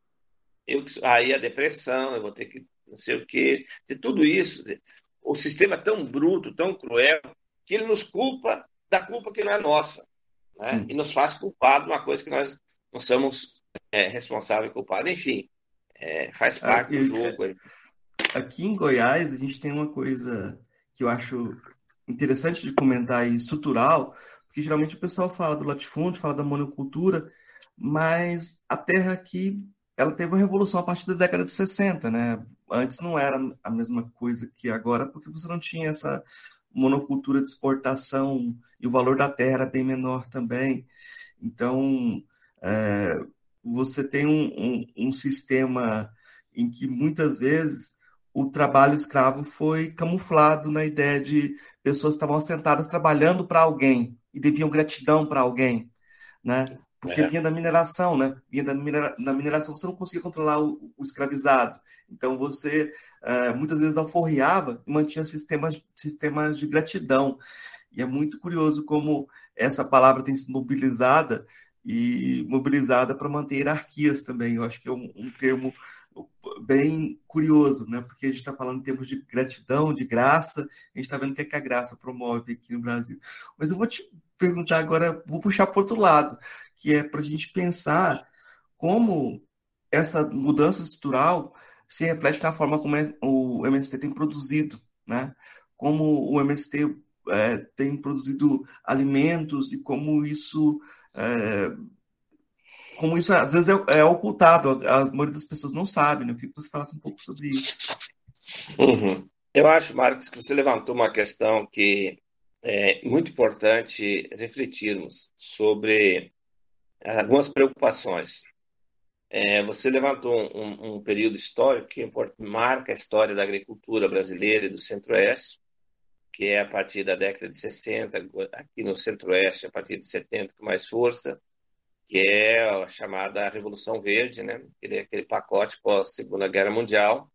[SPEAKER 2] eu, aí a depressão, eu vou ter que não sei o quê. De tudo isso, o sistema é tão bruto, tão cruel, que ele nos culpa da culpa que não é nossa. Né? E nos faz culpado de uma coisa que nós não somos é, responsáveis e culpados. Enfim, é, faz parte do jogo.
[SPEAKER 1] Aqui em Goiás, a gente tem uma coisa que eu acho interessante de comentar e estrutural, porque geralmente o pessoal fala do latifúndio, fala da monocultura, mas a terra aqui ela teve uma revolução a partir da década de 60, né? Antes não era a mesma coisa que agora, porque você não tinha essa monocultura de exportação e o valor da terra era bem menor também. Então, é, você tem um, um, um sistema em que muitas vezes o trabalho escravo foi camuflado na ideia de pessoas que estavam sentadas trabalhando para alguém e deviam gratidão para alguém, né? Porque é. vinha da mineração, né? Vinha da minera... mineração você não conseguia controlar o, o escravizado. Então você uh, muitas vezes alforriava e mantinha sistemas, sistemas de gratidão. E é muito curioso como essa palavra tem sido mobilizada e mobilizada para manter hierarquias também. Eu acho que é um, um termo bem curioso, né? Porque a gente está falando em termos de gratidão, de graça, a gente está vendo o que, é que a graça promove aqui no Brasil. Mas eu vou te perguntar agora, vou puxar para outro lado, que é para a gente pensar como essa mudança estrutural se reflete na forma como é, o MST tem produzido, né? Como o MST é, tem produzido alimentos e como isso é, como isso às vezes é, é, ocultado, a maioria das pessoas não sabe, né? Eu queria que você falasse um pouco sobre isso.
[SPEAKER 2] Uhum. Eu acho, Marcos, que você levantou uma questão que é muito importante refletirmos sobre algumas preocupações. É, você levantou um, um, período histórico que marca a história da agricultura brasileira e do Centro-Oeste, que é a partir da década de 60, aqui no Centro-Oeste, a partir de 70, com mais força, que é a chamada Revolução Verde, né? aquele, aquele pacote pós-Segunda Guerra Mundial,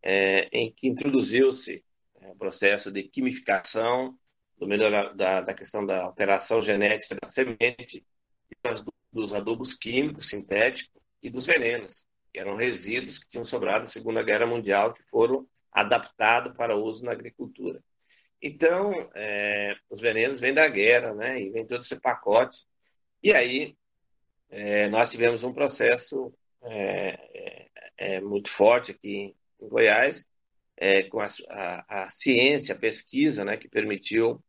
[SPEAKER 2] é, em que introduziu-se é, o processo de quimificação, do melhor, da, da questão da alteração genética da semente, dos adubos químicos sintéticos e dos venenos, que eram resíduos que tinham sobrado na Segunda Guerra Mundial, que foram adaptados para uso na agricultura. Então, é, os venenos vêm da guerra, né? E vem todo esse pacote. E aí, é, nós tivemos um processo é, é, é muito forte aqui em Goiás, é, com a, a, a, ciência, a pesquisa, né, que permitiu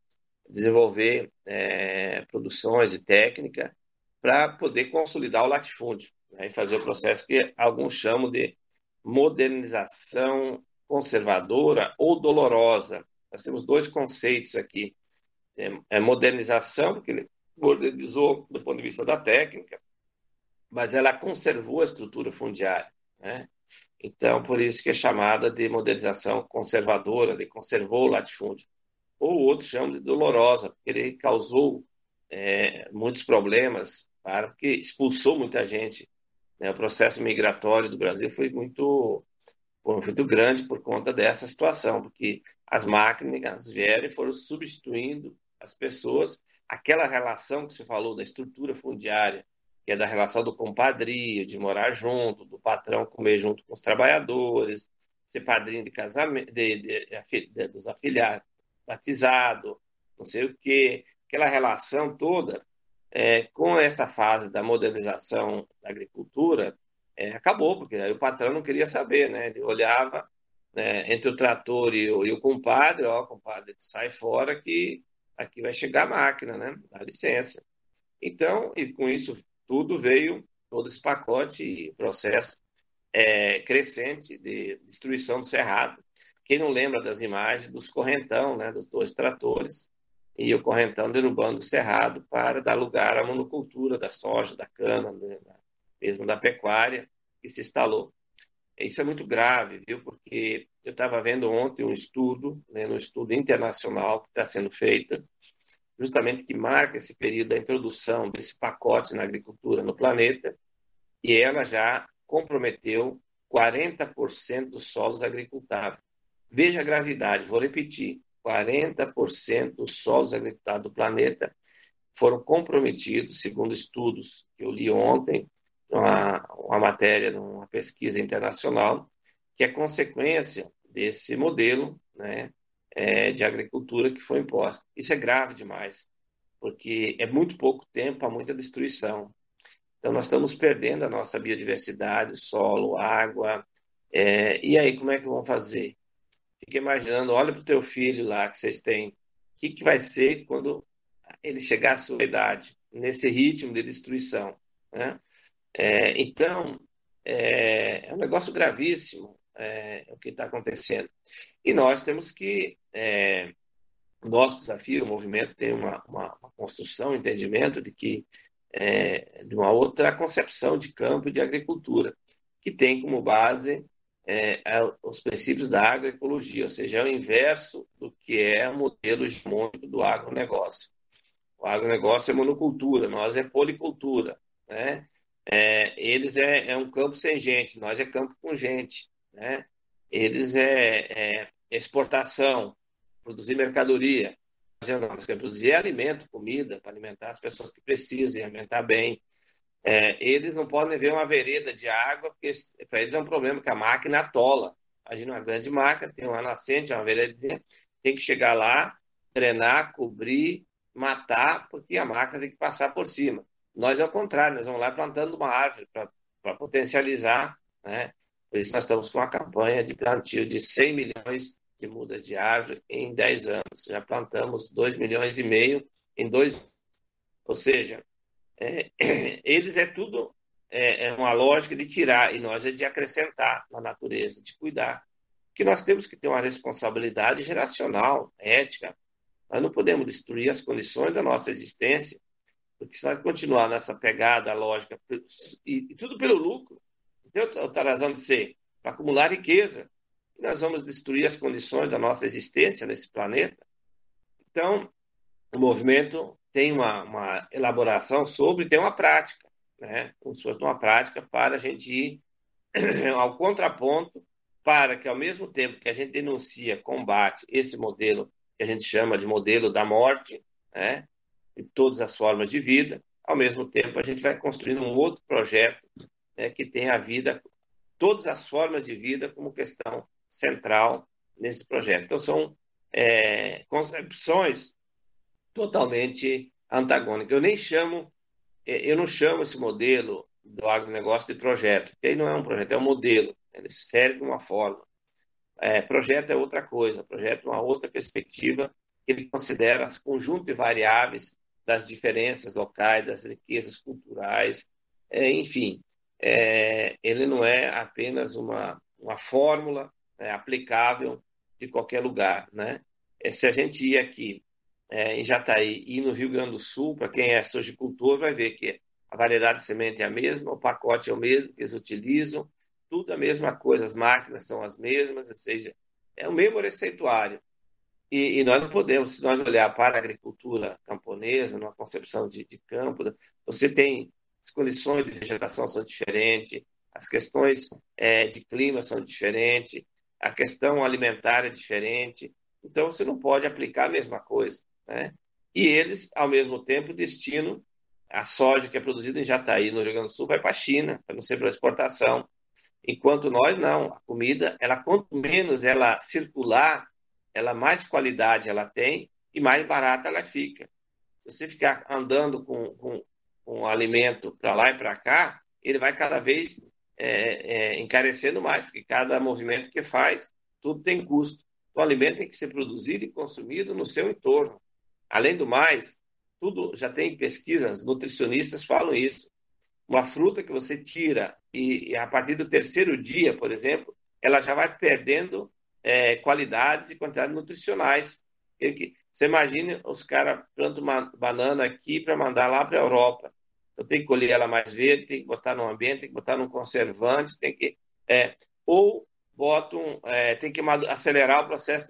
[SPEAKER 2] desenvolver é, produções e técnica para poder consolidar o latifúndio né, e fazer o processo que alguns chamam de modernização conservadora ou dolorosa. Nós temos dois conceitos aqui. É modernização, porque ele modernizou do ponto de vista da técnica, mas ela conservou a estrutura fundiária. Né? Então, por isso que é chamada de modernização conservadora, ele conservou o latifúndio. Ou outros chamam de dolorosa, porque ele causou é, muitos problemas, para, porque expulsou muita gente. Né? O processo migratório do Brasil foi muito, foi muito grande por conta dessa situação, porque as máquinas vieram e foram substituindo as pessoas. Aquela relação que você falou da estrutura fundiária, que é da relação do compadrio, de morar junto, do patrão comer junto com os trabalhadores, ser padrinho de casamento, de, de, de, dos afilhados, batizado, não sei o quê, aquela relação toda, é, com essa fase da modernização da agricultura, é, acabou, porque aí o patrão não queria saber, né? Ele olhava né, entre o trator e o, e o compadre, ó, compadre, sai fora que aqui vai chegar a máquina, né? Dá licença. Então, e com isso tudo veio todo esse pacote e processo é, crescente de destruição do cerrado. Quem não lembra das imagens dos correntão, né, dos dois tratores, e o correntão derrubando o cerrado para dar lugar à monocultura da soja, da cana, né, mesmo da pecuária, que se instalou. Isso é muito grave, viu? Porque eu estava vendo ontem um estudo, né, um estudo internacional que está sendo feito, justamente que marca esse período da introdução desse pacote na agricultura no planeta, e ela já comprometeu 40% dos solos agricultáveis. Veja a gravidade, vou repetir: 40% dos solos agricultáveis do planeta foram comprometidos, segundo estudos que eu li ontem, uma, uma matéria, uma pesquisa internacional, que é consequência desse modelo né, é, de agricultura que foi imposta. Isso é grave demais, porque é muito pouco tempo, há muita destruição. Então, nós estamos perdendo a nossa biodiversidade, solo, água. É, e aí, como é que vão fazer? Fica imaginando, olha para o teu filho lá que vocês têm. O que, que vai ser quando ele chegar à sua idade, nesse ritmo de destruição? Né? É, então, é, é, um negócio gravíssimo é, o que está acontecendo. E nós temos que. É, nosso desafio, o movimento tem uma, uma, uma construção, um entendimento de que é, de uma outra concepção de campo e de agricultura, que tem como base é, os princípios da agroecologia, ou seja, é o inverso do que é o modelo hegemônico do agronegócio. O agronegócio é monocultura, nós é policultura. Né? É, eles é, é, um campo sem gente, nós é campo com gente. Né? Eles é, é exportação, produzir mercadoria nós queremos produzir alimento, comida, para alimentar as pessoas que precisam e alimentar bem. É, eles não podem ver uma vereda de água, porque para eles é um problema que a máquina atola. Imagina uma grande máquina, tem uma nascente, uma veredazinha, tem que chegar lá, drenar, cobrir, matar, porque a máquina tem que passar por cima. Nós é o contrário, nós vamos lá plantando uma árvore para potencializar, né? Por isso nós estamos com uma campanha de plantio de 100 milhões de mudas de árvore em 10 anos. Já plantamos 2 milhões e meio em dois. Ou seja, é, eles é tudo é, é, uma lógica de tirar e nós é de acrescentar na natureza, de cuidar. Que nós temos que ter uma responsabilidade geracional, ética. Nós não podemos destruir as condições da nossa existência, porque se nós continuar nessa pegada lógica, e, e tudo pelo lucro, então, está razão de ser, para acumular riqueza, nós vamos destruir as condições da nossa existência nesse planeta. Então, o movimento tem uma, uma elaboração sobre, tem uma prática, né? como se fosse uma prática para a gente ir ao contraponto, para que, ao mesmo tempo que a gente denuncia, combate esse modelo que a gente chama de modelo da morte, né? de todas as formas de vida, ao mesmo tempo a gente vai construindo um outro projeto né, que tem a vida, todas as formas de vida como questão central nesse projeto. Então, são é, concepções totalmente antagônicas. Eu nem chamo, é, eu não chamo esse modelo do agronegócio de projeto, porque aí não é um projeto, é um modelo. Ele serve uma forma. É, projeto é outra coisa, projeto é uma outra perspectiva, ele considera esse conjunto de variáveis das diferenças locais, das riquezas culturais, é, enfim, é, ele não é apenas uma, uma fórmula é, aplicável de qualquer lugar. Né? É, se a gente ir aqui é, em Jataí e no Rio Grande do Sul, para quem é sojicultor, vai ver que a variedade de semente é a mesma, o pacote é o mesmo que eles utilizam, tudo a mesma coisa, as máquinas são as mesmas, ou seja, é o mesmo receituário. E, e nós não podemos, se nós olhar para a agricultura camponesa, numa concepção de, de campo, você tem as condições de vegetação são diferentes, as questões é, de clima são diferentes, a questão alimentar é diferente, então você não pode aplicar a mesma coisa. Né? E eles, ao mesmo tempo, destinam a soja que é produzida em Jataí, no Rio Grande do Sul, vai para a China, para não ser para exportação. Enquanto nós não, a comida, ela quanto menos ela circular, ela mais qualidade ela tem e mais barata ela fica. Se você ficar andando com, com, com alimento para lá e para cá, ele vai cada vez é, é, encarecendo mais, porque cada movimento que faz, tudo tem custo. O alimento tem que ser produzido e consumido no seu entorno. Além do mais, tudo já tem pesquisas, nutricionistas falam isso. Uma fruta que você tira e, e a partir do terceiro dia, por exemplo, ela já vai perdendo é, qualidades e quantidades nutricionais. Você imagina os caras plantam uma banana aqui para mandar lá para a Europa. Então tem que colher ela mais verde, tem que botar no ambiente, tem que botar num conservante, tem que. É, ou botam, é, tem que acelerar o processo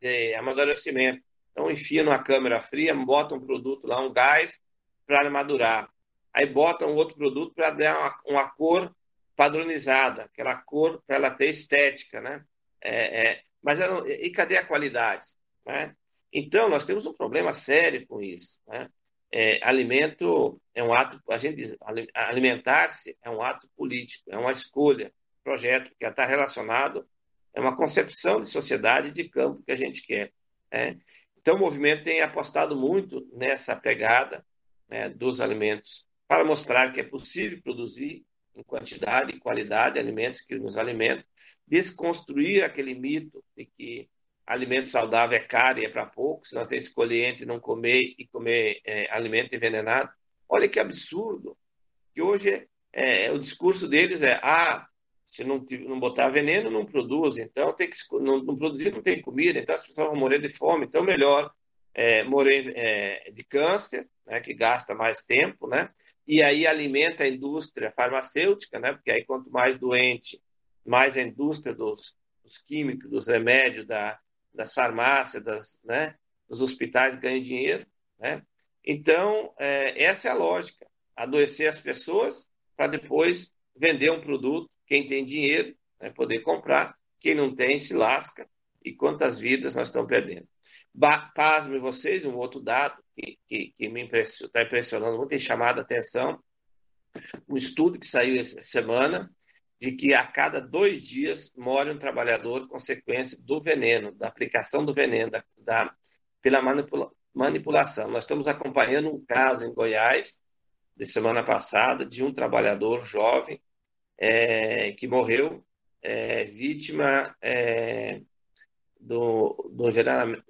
[SPEAKER 2] de amadurecimento. Então, enfia numa câmera fria, bota um produto lá, um gás, para madurar. Aí bota um outro produto para dar uma, uma, cor padronizada, aquela cor para ela ter estética, né? É, é, mas ela, e cadê a qualidade? Né? Então, nós temos um problema sério com isso. Né? É, alimento é um ato, a gente diz, alimentar-se é um ato político, é uma escolha projeto que está relacionado é uma concepção de sociedade de campo que a gente quer. Né? Então, o movimento tem apostado muito nessa pegada né, dos alimentos para mostrar que é possível produzir em quantidade e qualidade alimentos que nos alimentam, desconstruir aquele mito de que alimento saudável é caro e é para poucos, nós temos que escolher entre não comer e comer é, alimento envenenado. Olha que absurdo, que hoje é, o discurso deles é ah, se não, não botar veneno, não produz. Então, tem que, não, não produzir, não tem comida. Então, as pessoas vão morrer de fome. Então, melhor é, morrer é, de câncer, né, que gasta mais tempo, né? E aí alimenta a indústria farmacêutica, né? Porque aí, quanto mais doente, mais a indústria dos, dos químicos, dos remédios, da, das farmácias, das, né, dos hospitais ganha dinheiro, né? Então, é, essa é a lógica. Adoecer as pessoas para depois vender um produto quem tem dinheiro vai poder comprar, quem não tem se lasca. E quantas vidas nós estamos perdendo? Pasme vocês, um outro dado que, que, que me está impressionando, muito, tem chamado a atenção, um estudo que saiu essa semana, de que a cada dois dias morre um trabalhador consequência do veneno, da aplicação do veneno, da, da pela manipula manipulação. Nós estamos acompanhando um caso em Goiás, de semana passada, de um trabalhador jovem é, que morreu é, vítima é, do, do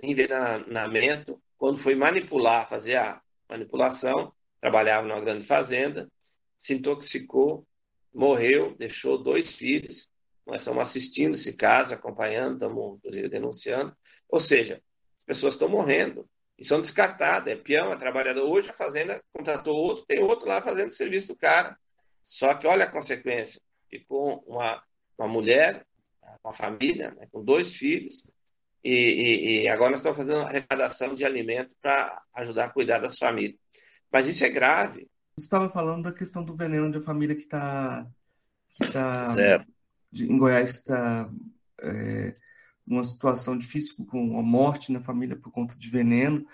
[SPEAKER 2] envenenamento quando foi manipular, fazer a manipulação, trabalhava numa grande fazenda, se intoxicou, morreu, deixou dois filhos. Nós estamos assistindo esse caso, acompanhando, estamos inclusive denunciando. Ou seja, as pessoas estão morrendo e são descartadas. É peão, é trabalhador. Hoje a fazenda contratou outro, tem outro lá fazendo o serviço do cara. Só que olha a consequência: ficou uma, uma mulher, uma família, né, com dois filhos, e, e, e, agora nós estamos fazendo arrecadação de alimento para ajudar a cuidar das famílias. Mas isso é grave.
[SPEAKER 1] Você estava falando da questão do veneno de uma família que está que tá, tá em Goiás está é, numa situação difícil com a morte na família por conta de veneno.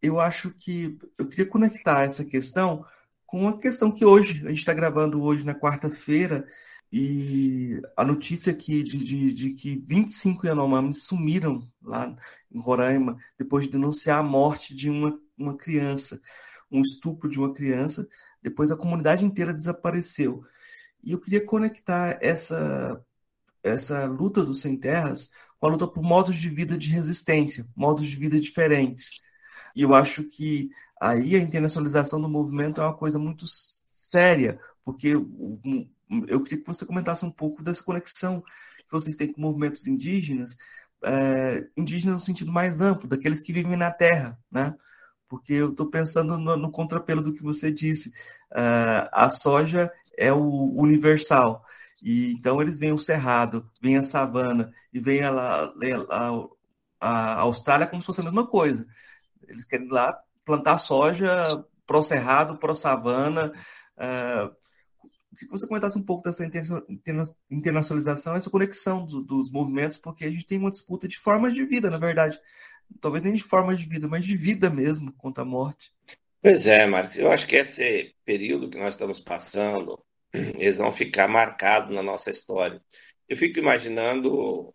[SPEAKER 1] Eu acho que eu queria conectar essa questão com uma questão que hoje, a gente está gravando hoje na quarta-feira, e a notícia aqui de, de, de, que 25 Yanomamis sumiram lá em Roraima depois de denunciar a morte de uma, uma criança, um estupro de uma criança, depois a comunidade inteira desapareceu. E eu queria conectar essa, essa luta dos sem terras com a luta por modos de vida de resistência, modos de vida diferentes. E eu acho que aí a internacionalização do movimento é uma coisa muito séria, porque eu queria que você comentasse um pouco dessa conexão que vocês têm com movimentos indígenas, é, indígenas no sentido mais amplo, daqueles que vivem na terra, né? Porque eu estou pensando no, no, contrapelo do que você disse. Uh, a soja é o universal. E então eles vêm o cerrado, vêm a savana e vêm a, a, a, Austrália como se fosse a mesma coisa. Eles querem lá plantar soja pro cerrado, pro savana. Uh, que você comentasse um pouco dessa internacionalização, essa conexão do, dos movimentos, porque a gente tem uma disputa de formas de vida, na verdade. Talvez nem de formas de vida, mas de vida mesmo contra a morte.
[SPEAKER 2] Pois é, Marcos. Eu acho que esse período que nós estamos passando, eles vão ficar marcados na nossa história. Eu fico imaginando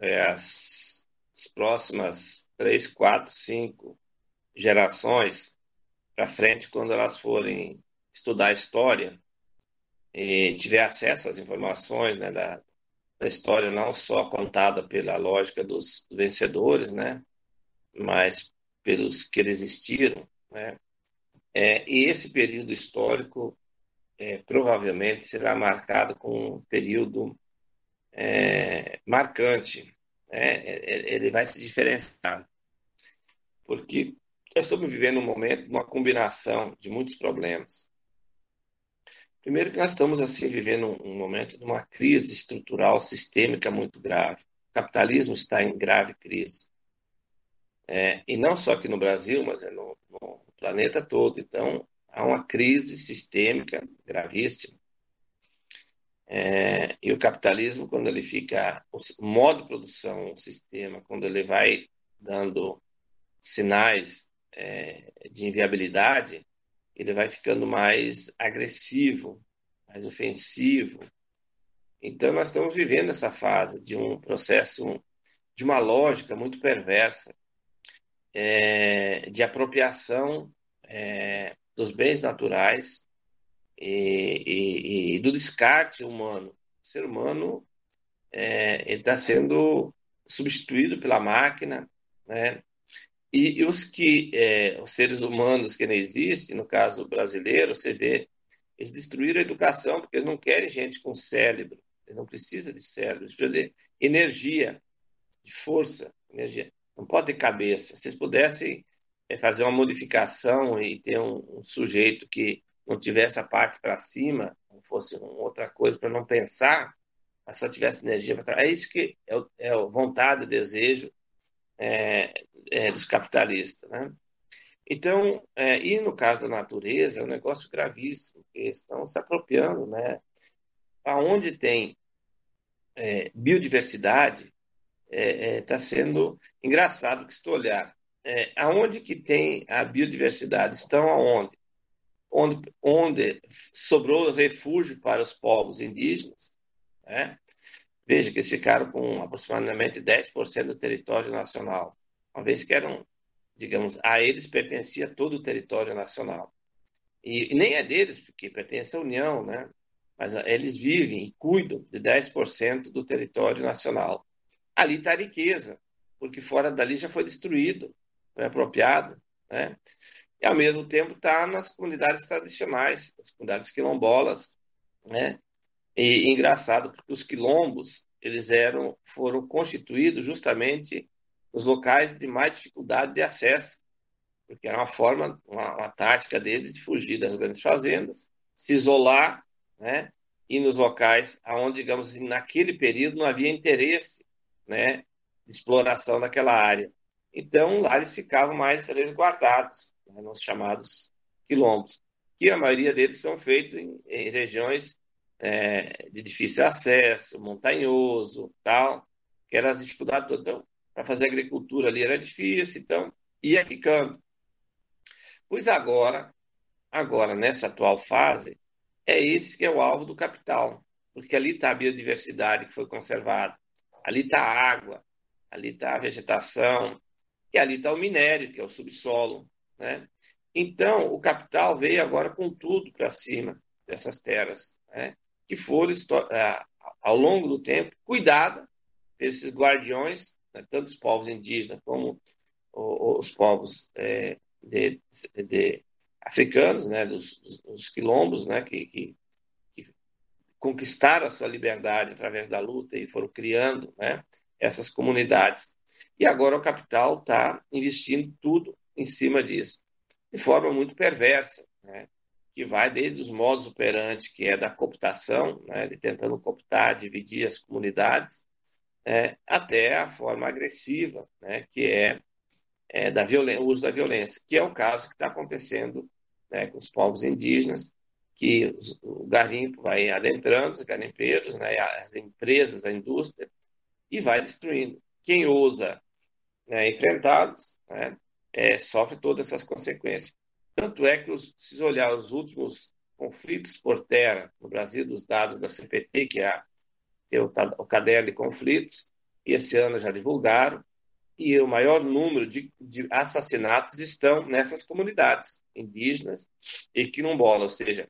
[SPEAKER 2] é, as, as próximas três, quatro, cinco gerações para frente, quando elas forem estudar a história e tiver acesso às informações né, da, da história não só contada pela lógica dos vencedores, né, mas pelos que resistiram, né, é, e esse período histórico é, provavelmente será marcado com um período é, marcante, né, ele vai se diferenciar, porque nós estamos vivendo um momento, uma combinação de muitos problemas. Primeiro que nós estamos assim vivendo um momento de uma crise estrutural sistêmica muito grave. O capitalismo está em grave crise. É, e não só aqui no Brasil, mas é no, no planeta todo. Então, há uma crise sistêmica gravíssima. É, e o capitalismo, quando ele fica, o modo de produção, o sistema, quando ele vai dando sinais é, de inviabilidade, ele vai ficando mais agressivo, mais ofensivo. Então, nós estamos vivendo essa fase de um processo, de uma lógica muito perversa é, de apropriação é, dos bens naturais e, e, e, do descarte humano. O ser humano é, está sendo substituído pela máquina, né? E, e os que, é, os seres humanos que não existem, no caso brasileiro, você vê, eles destruíram a educação porque eles não querem gente com cérebro, eles não precisam de cérebro, eles precisam de energia, de força, energia. Não pode ter cabeça. Se eles pudessem é, fazer uma modificação e ter um, um sujeito que não tivesse a parte para cima, fosse outra coisa para não pensar, mas só tivesse energia para É isso que é, o, é vontade, o desejo é, é, dos capitalistas. Né? Então, é, e no caso da natureza, é um negócio gravíssimo, que estão se apropriando. Né? Aonde tem é, biodiversidade, está é, é, sendo engraçado que estou olhar. É, aonde que tem a biodiversidade? Estão aonde? Onde, onde sobrou refúgio para os povos indígenas, né? Veja que eles ficaram com aproximadamente 10% do território nacional, uma vez que eram, digamos, a eles pertencia todo o território nacional. E, e nem é deles, porque pertence à União, né? Mas eles vivem e cuidam de 10% do território nacional. Ali está a riqueza, porque fora dali já foi destruído, foi apropriado, né? E ao mesmo tempo está nas comunidades tradicionais, nas comunidades quilombolas, né? E, engraçado, porque os quilombos eles eram, foram constituídos justamente nos locais de mais dificuldade de acesso, porque era uma forma, uma, uma tática deles de fugir das grandes fazendas, se isolar, né? E nos locais onde, digamos assim, naquele período não havia interesse, né? De exploração daquela área. Então, lá eles ficavam mais resguardados, né, nos chamados quilombos, que a maioria deles são feitos em, em regiões é, de difícil acesso, montanhoso, tal, que eram as dificuldades todas. Então, para fazer agricultura ali era difícil, então ia ficando. Pois agora, agora nessa atual fase, é esse que é o alvo do capital, porque ali está a biodiversidade que foi conservada, ali está a água, ali está a vegetação, e ali está o minério, que é o subsolo. Né? Então, o capital veio agora com tudo para cima dessas terras. Né? que foram, ao longo do tempo, cuidada esses guardiões, né, tanto os povos indígenas como os povos é, de, de, africanos, né, dos, dos quilombos, né, que, que, conquistaram a sua liberdade através da luta e foram criando né, essas comunidades. E agora o capital está investindo tudo em cima disso, de forma muito perversa. Né? que vai desde os modos operantes, que é da cooptação, né, de tentando cooptar, dividir as comunidades, é, até a forma agressiva, né, que é, é da o uso da violência, que é o caso que está acontecendo né, com os povos indígenas, que o garimpo vai adentrando, os garimpeiros, né, as empresas, a indústria, e vai destruindo. Quem ousa né, enfrentá-los né, é, sofre todas essas consequências. Tanto é que, os, se olhar os últimos conflitos por terra no Brasil, dos dados da CPT, que é, a, é o, o caderno de conflitos, e esse ano já divulgaram, e o maior número de, de assassinatos estão nessas comunidades indígenas e quilombolas, ou seja,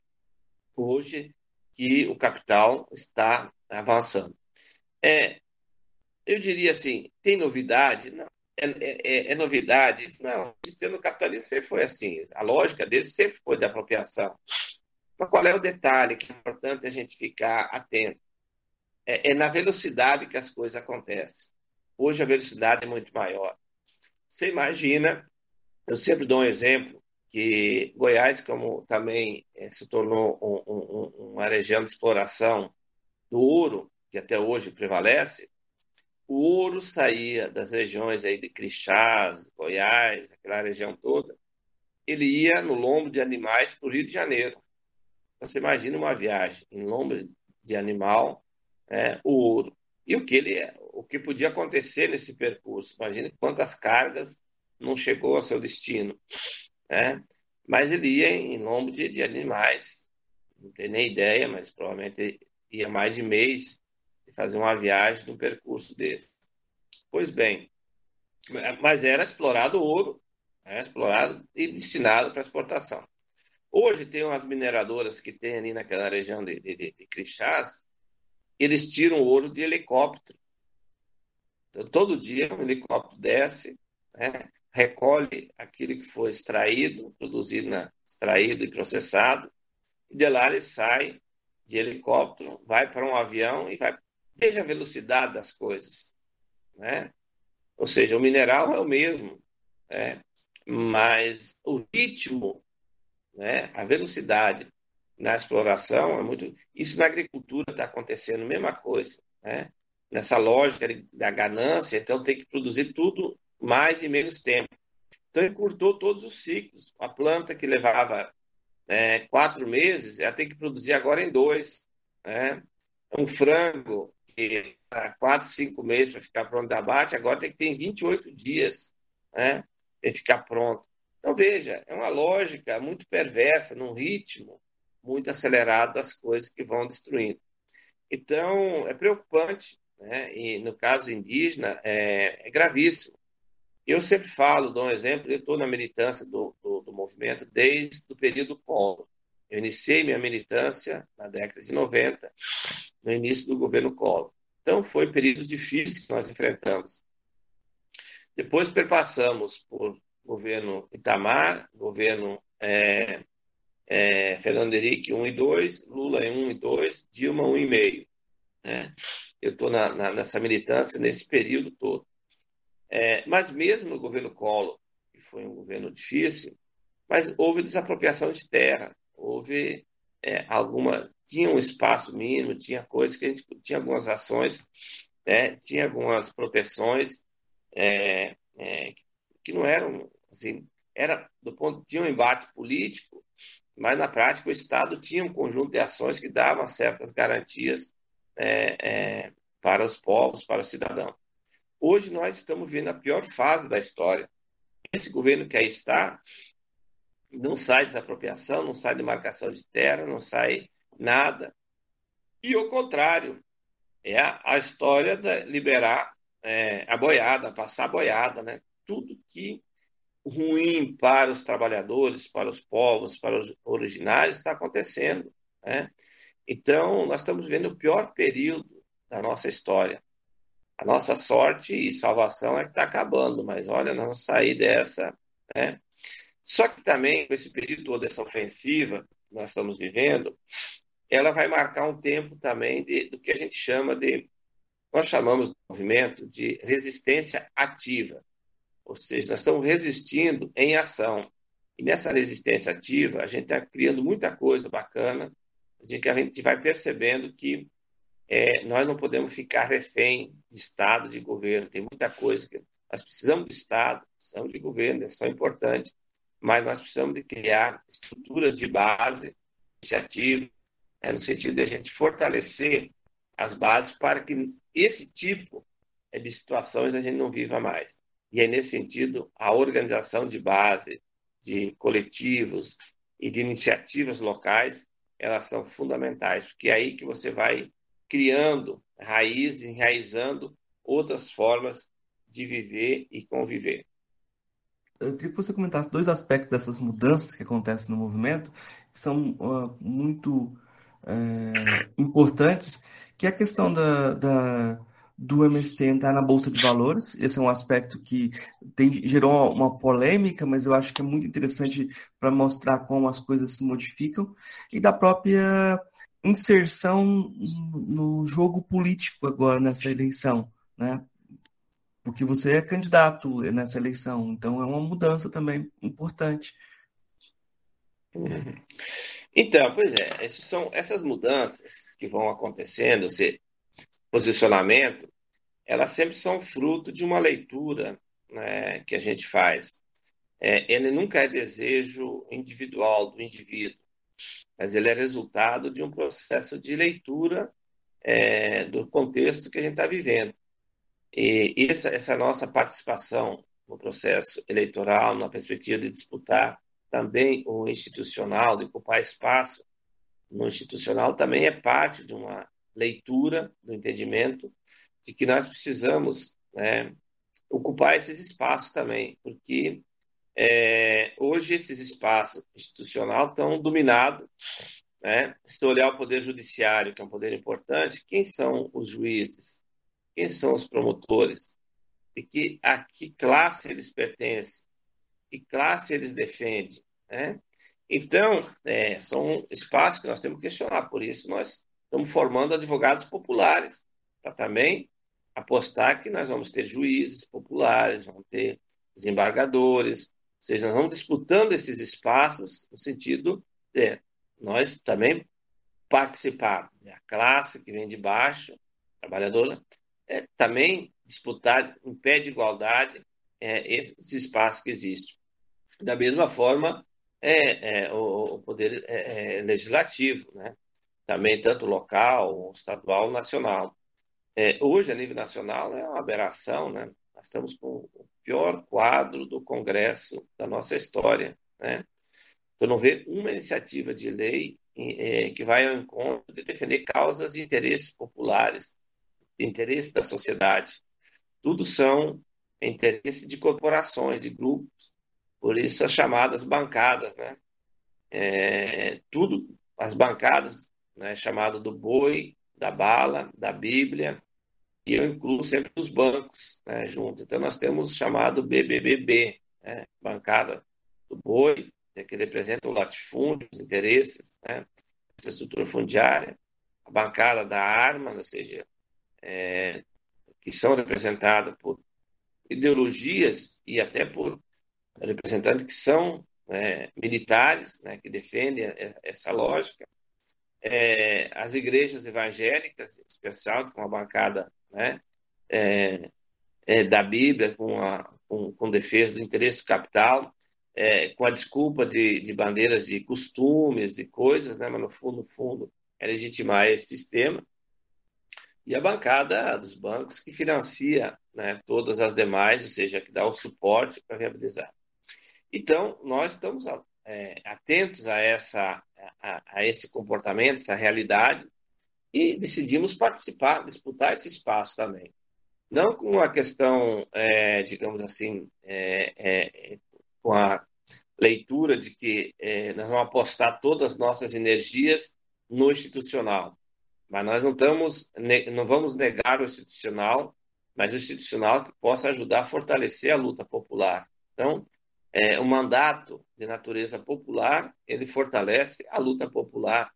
[SPEAKER 2] hoje que o capital está avançando. É, eu diria assim, tem novidade? Não. É, é, é, novidade? Não, o sistema capitalista sempre foi assim. A lógica dele sempre foi de apropriação. Mas qual é o detalhe que é importante a gente ficar atento? É, é na velocidade que as coisas acontecem. Hoje a velocidade é muito maior. Você imagina, eu sempre dou um exemplo, que Goiás, como também é, se tornou um, um, uma região de exploração do ouro, que até hoje prevalece, o ouro saía das regiões aí de Crixás, Goiás, aquela região toda, ele ia no lombo de animais para o Rio de Janeiro. Você imagina uma viagem em lombo de animal, né, o ouro. E o que, ele, o que podia acontecer nesse percurso? Imagine quantas cargas não chegou ao seu destino. Né? Mas ele ia em lombo de, de animais, não tenho nem ideia, mas provavelmente ia mais de mês fazer uma viagem num percurso desse. Pois bem, mas era explorado ouro, era explorado e destinado para exportação. Hoje tem umas mineradoras que tem ali naquela região de, de, de Crixás, eles tiram ouro de helicóptero. Então, todo dia um helicóptero desce, né, recolhe aquilo que foi extraído, produzido, na, extraído e processado, e de lá ele sai de helicóptero, vai para um avião e vai Veja a velocidade das coisas. Né? Ou seja, o mineral é o mesmo, né? mas o ritmo, né? a velocidade na exploração é muito. Isso na agricultura está acontecendo a mesma coisa. Né? Nessa lógica da ganância, então tem que produzir tudo mais em menos tempo. Então encurtou todos os ciclos. A planta que levava é, quatro meses, ela tem que produzir agora em dois. Né? Um frango que para quatro, cinco meses para ficar pronto de abate, agora tem que ter 28 dias né, ficar pronto. Então, veja, é uma lógica muito perversa, num ritmo muito acelerado das coisas que vão destruindo. Então, é preocupante, né? e no caso indígena, é, é gravíssimo. Eu sempre falo, dou um exemplo, eu estou na militância do, do, do, movimento desde o período Collor. Eu iniciei minha militância na década de 90, no início do governo Collor. Então, foi períodos difíceis que nós enfrentamos. Depois perpassamos por governo Itamar, governo é, é, Fernando Henrique 1 e 2, Lula em 1 e 2, Dilma 1 e meio. Né? Eu estou nessa militância nesse período todo. É, mas mesmo no governo Collor, que foi um governo difícil, mas houve desapropriação de terra, houve é, alguma tinha um espaço mínimo, tinha coisas que a gente tinha algumas ações, né, tinha algumas proteções é, é, que não eram assim, era do ponto tinha um embate político, mas na prática o Estado tinha um conjunto de ações que davam certas garantias é, é, para os povos, para os cidadãos. Hoje nós estamos vivendo a pior fase da história. Esse governo que aí está não sai desapropriação, não sai demarcação de terra, não sai nada. E o contrário, é a, a história de liberar é, a boiada, passar a boiada, né? Tudo que ruim para os trabalhadores, para os povos, para os originários está acontecendo, né? Então, nós estamos vendo o pior período da nossa história. A nossa sorte e salvação é que está acabando, mas olha, vamos sair dessa, né? Só que também, com esse período todo, essa ofensiva que nós estamos vivendo, ela vai marcar um tempo também de, do que a gente chama de, nós chamamos de movimento de resistência ativa. Ou seja, nós estamos resistindo em ação. E nessa resistência ativa, a gente está criando muita coisa bacana, de que a gente vai percebendo que é, nós não podemos ficar refém de Estado, de governo. Tem muita coisa que nós precisamos de Estado, precisamos de governo, é importante, mas nós precisamos de criar estruturas de base, iniciativa, né, no sentido de a gente fortalecer as bases para que esse tipo de situações a gente não viva mais. E aí, nesse sentido, a organização de base, de coletivos e de iniciativas locais, elas são fundamentais, porque é aí que você vai criando raízes, enraizando outras formas de viver e conviver.
[SPEAKER 1] Eu queria que você comentasse dois aspectos dessas mudanças que acontecem no movimento, que são uh, muito uh, importantes, que é a questão da, da, do MST entrar na Bolsa de Valores. Esse é um aspecto que tem, gerou uma polêmica, mas eu acho que é muito interessante para mostrar como as coisas se modificam. E da própria inserção no jogo político agora nessa eleição, né? Porque você é candidato nessa eleição, então é uma mudança também importante.
[SPEAKER 2] Uhum. Então, pois é, são essas mudanças que vão acontecendo, esse posicionamento, elas sempre são fruto de uma leitura né, que a gente faz. É, ele nunca é desejo individual do indivíduo, mas ele é resultado de um processo de leitura é, do contexto que a gente está vivendo. E essa, essa nossa participação no processo eleitoral, na perspectiva de disputar também o institucional, de ocupar espaço no institucional, também é parte de uma leitura do entendimento de que nós precisamos né, ocupar esses espaços também, porque é, hoje esses espaços institucionais estão dominados. Né? Se olhar o poder judiciário, que é um poder importante, quem são os juízes? Quem são os promotores? E que, a que classe eles pertencem? Que classe eles defendem? Né? Então, é, são espaços que nós temos que questionar. Por isso, nós estamos formando advogados populares, para também apostar que nós vamos ter juízes populares, vamos ter desembargadores, seja, nós vamos disputando esses espaços no sentido de nós também participar da classe que vem de baixo, trabalhadora, é, também disputar em pé de igualdade é, esses espaços que existem. Da mesma forma, é, é o, o, poder é, é, legislativo, né? também tanto local, estadual, nacional. É, hoje, a nível nacional, é uma aberração, né? Nós estamos com pior quadro do Congresso da nossa história, né? Então, não vê uma iniciativa de lei é, que vai ao encontro de defender causas de interesses populares, de interesse da sociedade. Tudo são interesses de corporações, de grupos, por isso as chamadas bancadas, né? É, tudo, as bancadas, né, chamado do boi, da bala, da Bíblia, e eu incluo sempre os bancos né, junto. Então, nós temos o chamado BBBB, né, bancada do boi, né, que representa o latifúndio, os interesses, né, essa estrutura fundiária, a bancada da arma, ou seja, é, que são representadas por ideologias e até por representantes que são né, militares, né, que defendem essa lógica, é, as igrejas evangélicas, em especial com a bancada né, é, é, da Bíblia, com, a, com, com, defesa do interesse do capital, é, com a desculpa de, de, bandeiras de costumes e coisas, né, mas no fundo, no fundo, é legitimar esse sistema. E a bancada dos bancos que financia né, todas as demais, ou seja, que dá o suporte para viabilizar. Então, nós estamos é, atentos a, essa, a, a, esse comportamento, essa realidade, e decidimos participar, disputar esse espaço também. Não com a questão, é, digamos assim, é, é com a leitura de que é, nós vamos apostar todas as nossas energias no institucional, mas nós não, estamos, não vamos negar o institucional, mas o institucional que possa ajudar a fortalecer a luta popular. Então, é, o mandato de natureza popular, ele fortalece a luta popular.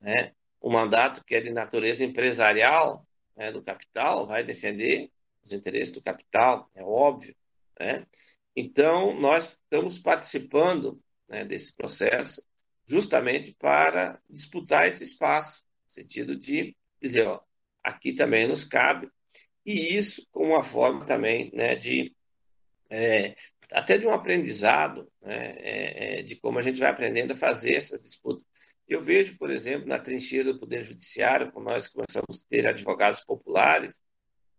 [SPEAKER 2] Né? O mandato que é de natureza empresarial, né, do capital, vai defender os interesses do capital, é óbvio. Né? Então, nós estamos participando né, desse processo justamente para disputar esse espaço, no sentido de dizer, ó, aqui também nos cabe, e isso com uma forma também né, de é, até de um aprendizado né, é, é, de como a gente vai aprendendo a fazer essas disputas. Eu vejo, por exemplo, na trincheira do Poder Judiciário, quando nós começamos a ter advogados populares,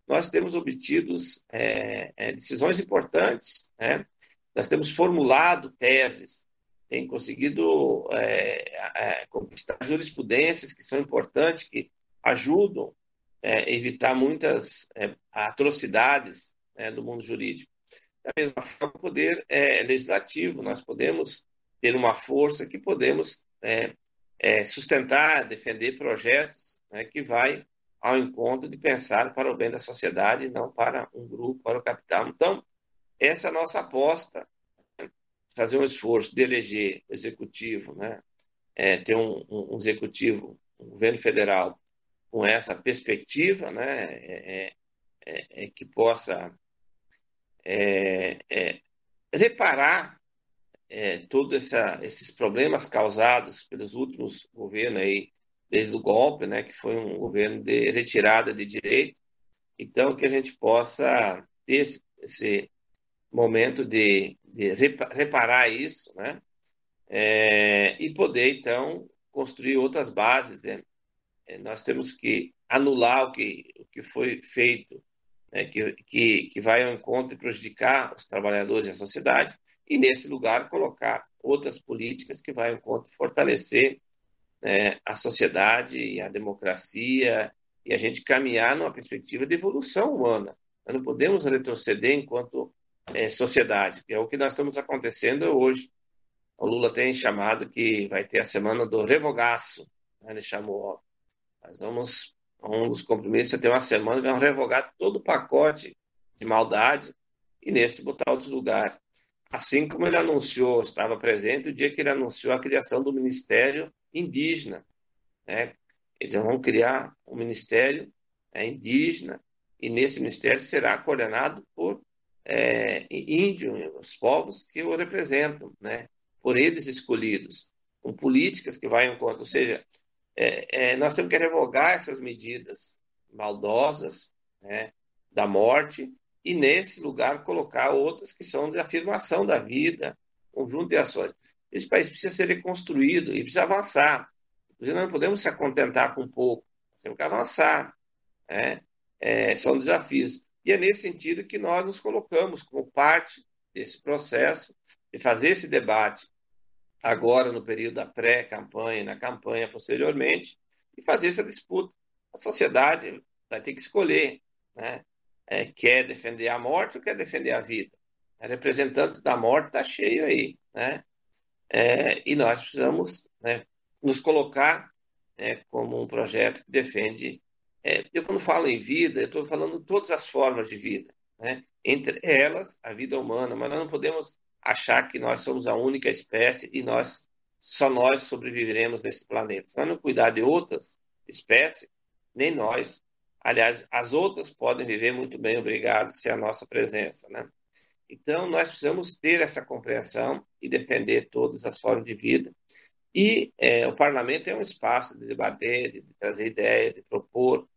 [SPEAKER 2] nós temos obtido é, é, decisões importantes, né? nós temos formulado teses, tem conseguido é, é, conquistar jurisprudências que são importantes, que ajudam a evitar muitas atrocidades né, do mundo jurídico. Da mesma forma, o poder é, legislativo, nós podemos ter uma força que podemos é, é, sustentar, defender projetos né, que vai ao encontro de pensar para o bem da sociedade, não para um grupo, para o capital. Então, essa é a nossa aposta, né? fazer um esforço de eleger o executivo, né? É, ter um, um, executivo, um governo federal com essa perspectiva, né? É, é, é que possa é, é, todos esses problemas causados pelos últimos governos aí desde o golpe, né, que foi um governo de retirada de direito. Então, que a gente possa ter esse, esse momento de, de, reparar isso, né, é, e poder, então, construir outras bases. Né? É, nós temos que anular o que, o que foi feito, né, que, que, que vai ao encontro e prejudicar os trabalhadores e a sociedade, e, nesse lugar, colocar outras políticas que vão encontro fortalecer né, a sociedade e a democracia e a gente caminhar numa perspectiva de evolução humana. Nós não podemos retroceder enquanto é, sociedade, que é o que nós estamos acontecendo hoje. O Lula tem chamado que vai ter a semana do revogaço, né, ele chamou. Nós vamos, um dos compromissos é ter uma semana vamos revogar todo o pacote de maldade e nesse botar outros lugares. Assim como ele anunciou, estava presente o dia que ele anunciou a criação do Ministério indígena. Né? Eles vão criar um ministério é, indígena e nesse ministério será coordenado por é, índios, os povos que o representam, né? por eles escolhidos, com políticas que vão conta. Ou seja, é, é, nós temos que revogar essas medidas maldosas né, da morte e, nesse lugar, colocar outras que são de afirmação da vida, conjunto de ações. Esse país precisa ser reconstruído e precisa avançar. Nós não podemos se contentar com pouco, temos que avançar. Né? É, são desafios. E é nesse sentido que nós nos colocamos como parte desse processo de fazer esse debate agora no período da pré-campanha na campanha posteriormente e fazer essa disputa. A sociedade vai ter que escolher, né? É, quer defender a morte ou quer defender a vida? Representantes da morte está cheio aí, né? É, e nós precisamos né, nos colocar é, como um projeto que defende. É, eu, quando falo em vida, eu estou falando todas as formas de vida, né? entre elas a vida humana, mas nós não podemos achar que nós somos a única espécie e nós só nós sobreviveremos nesse planeta. Se nós não cuidar de outras espécies, nem nós. Aliás, as outras podem viver muito bem, obrigado, sem a nossa presença, né? Então, nós precisamos ter essa compreensão e defender todas as formas de vida. E é, o parlamento é um espaço de debater, de, de trazer ideias, de propor,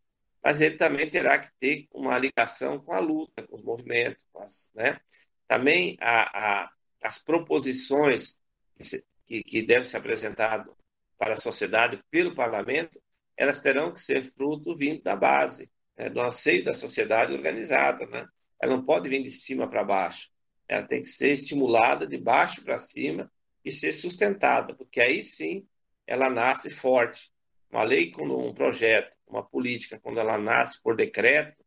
[SPEAKER 2] mas ele também terá que ter uma ligação com a luta, com os movimentos. Com as, né? Também a, a, as proposições que, que devem ser apresentadas para a sociedade pelo parlamento, elas terão que ser fruto vindo da base, né? do anseio da sociedade organizada. Né? ela não pode vir de cima para baixo. Ela tem que ser estimulada de baixo para cima e ser sustentada, porque aí sim ela nasce forte. Uma lei, quando um projeto, uma política, quando ela nasce por decreto,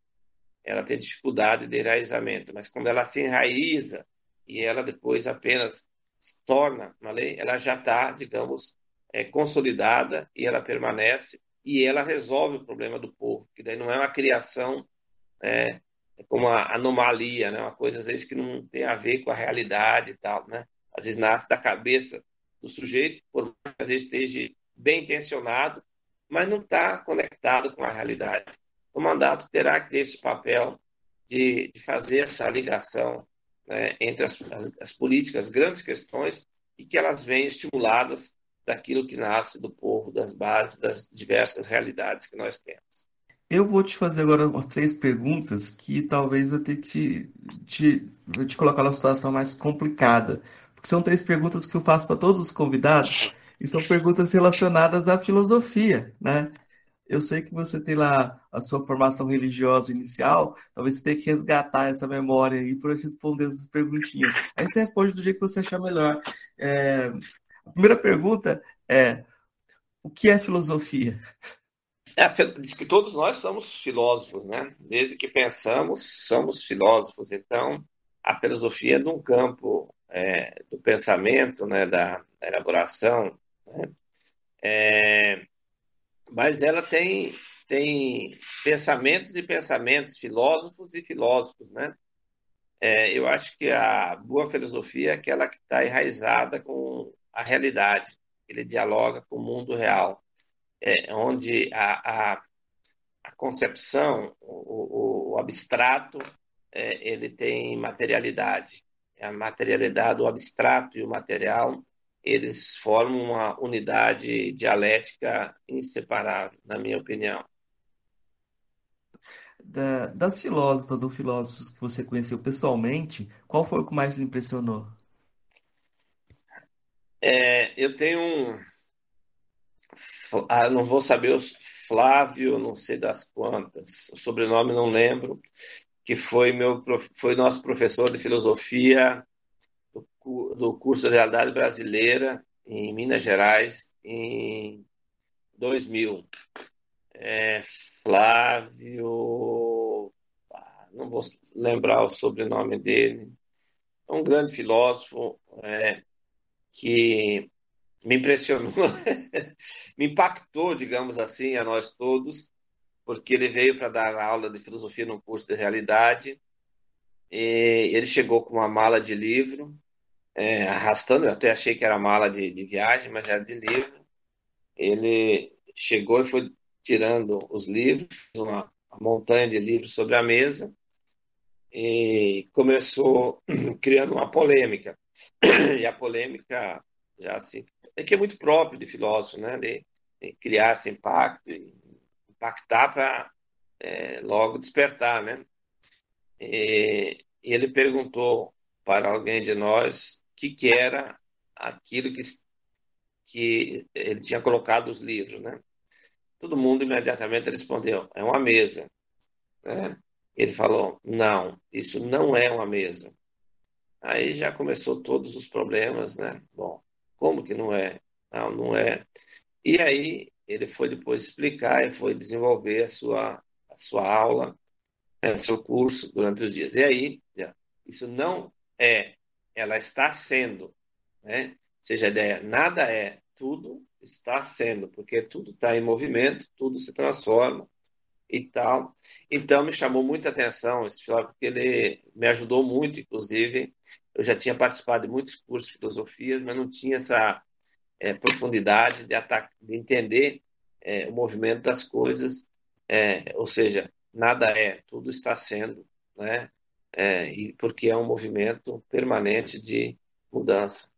[SPEAKER 2] ela tem dificuldade de enraizamento, mas quando ela se enraiza e ela depois apenas se torna uma lei, ela já está, digamos, é, consolidada e ela permanece e ela resolve o problema do povo, que daí não é uma criação é, é como uma anomalia, né? Uma coisa às vezes que não tem a ver com a realidade e tal, né? Às vezes nasce da cabeça do sujeito, por mais que às vezes esteja bem intencionado, mas não está conectado com a realidade. O mandato terá que ter esse papel de, de fazer essa ligação né, entre as, as, as políticas, as grandes questões, e que elas venham estimuladas daquilo que nasce do povo, das bases, das diversas realidades que nós temos.
[SPEAKER 1] Eu vou te fazer agora umas três perguntas que talvez eu tenha que te, te, te colocar numa situação mais complicada. Porque são três perguntas que eu faço para todos os convidados e são perguntas relacionadas à filosofia, né? Eu sei que você tem lá a sua formação religiosa inicial, talvez você tenha que resgatar essa memória aí para responder essas perguntinhas. Aí você responde do jeito que você achar melhor. É... A primeira pergunta é: o que é filosofia?
[SPEAKER 2] É, diz que todos nós somos filósofos, né? Desde que pensamos, somos filósofos. Então, a filosofia é de um campo é, do pensamento, né, da, da elaboração, né? É, mas ela tem tem pensamentos e pensamentos, filósofos e filósofos, né? É, eu acho que a boa filosofia é aquela que está enraizada com a realidade, ele dialoga com o mundo real, é, onde a, a, a concepção, o, o, abstrato, é, ele tem materialidade. A materialidade, o abstrato e o material, eles formam uma unidade dialética inseparável, na minha opinião
[SPEAKER 1] da, das filósofas ou filósofos que você conheceu pessoalmente, qual foi o que mais lhe impressionou?
[SPEAKER 2] É, eu tenho um. Ah, não vou saber o Flávio, não sei das quantas, o sobrenome não lembro, que foi meu foi nosso professor de filosofia do, do curso de Realidade Brasileira em Minas Gerais em 2000 é, Flávio, ah, não vou lembrar o sobrenome dele, é um grande filósofo é, que me impressionou, me impactou, digamos assim, a nós todos, porque ele veio para dar aula de filosofia no curso de realidade. Ele chegou com uma mala de livro, é, arrastando, eu até achei que era mala de, de viagem, mas era de livro. Ele chegou e foi tirando os livros, uma montanha de livros sobre a mesa, e começou criando uma polêmica. E a polêmica, já assim, é que é muito próprio de filósofo, né? De, de criar esse impacto, impactar para é, logo despertar, né? E, e ele perguntou para alguém de nós o que, que era aquilo que, que ele tinha colocado os livros, né? Todo mundo imediatamente respondeu: é uma mesa. Né? Ele falou: não, isso não é uma mesa. Aí já começou todos os problemas, né? Bom, como que não é? Não, não é. E aí ele foi depois explicar e foi desenvolver a sua, a sua aula, né, seu curso durante os dias. E aí, isso não é, ela está sendo, né? Ou seja, a ideia, nada é, tudo está sendo, porque tudo está em movimento, tudo se transforma e tal. Então me chamou muita atenção esse filósofo, porque ele me ajudou muito, inclusive. Eu já tinha participado de muitos cursos de filosofias, mas não tinha essa é, profundidade de, de entender é, o movimento das coisas, é, ou seja, nada é, tudo está sendo, né? É, e porque é um movimento permanente de mudança.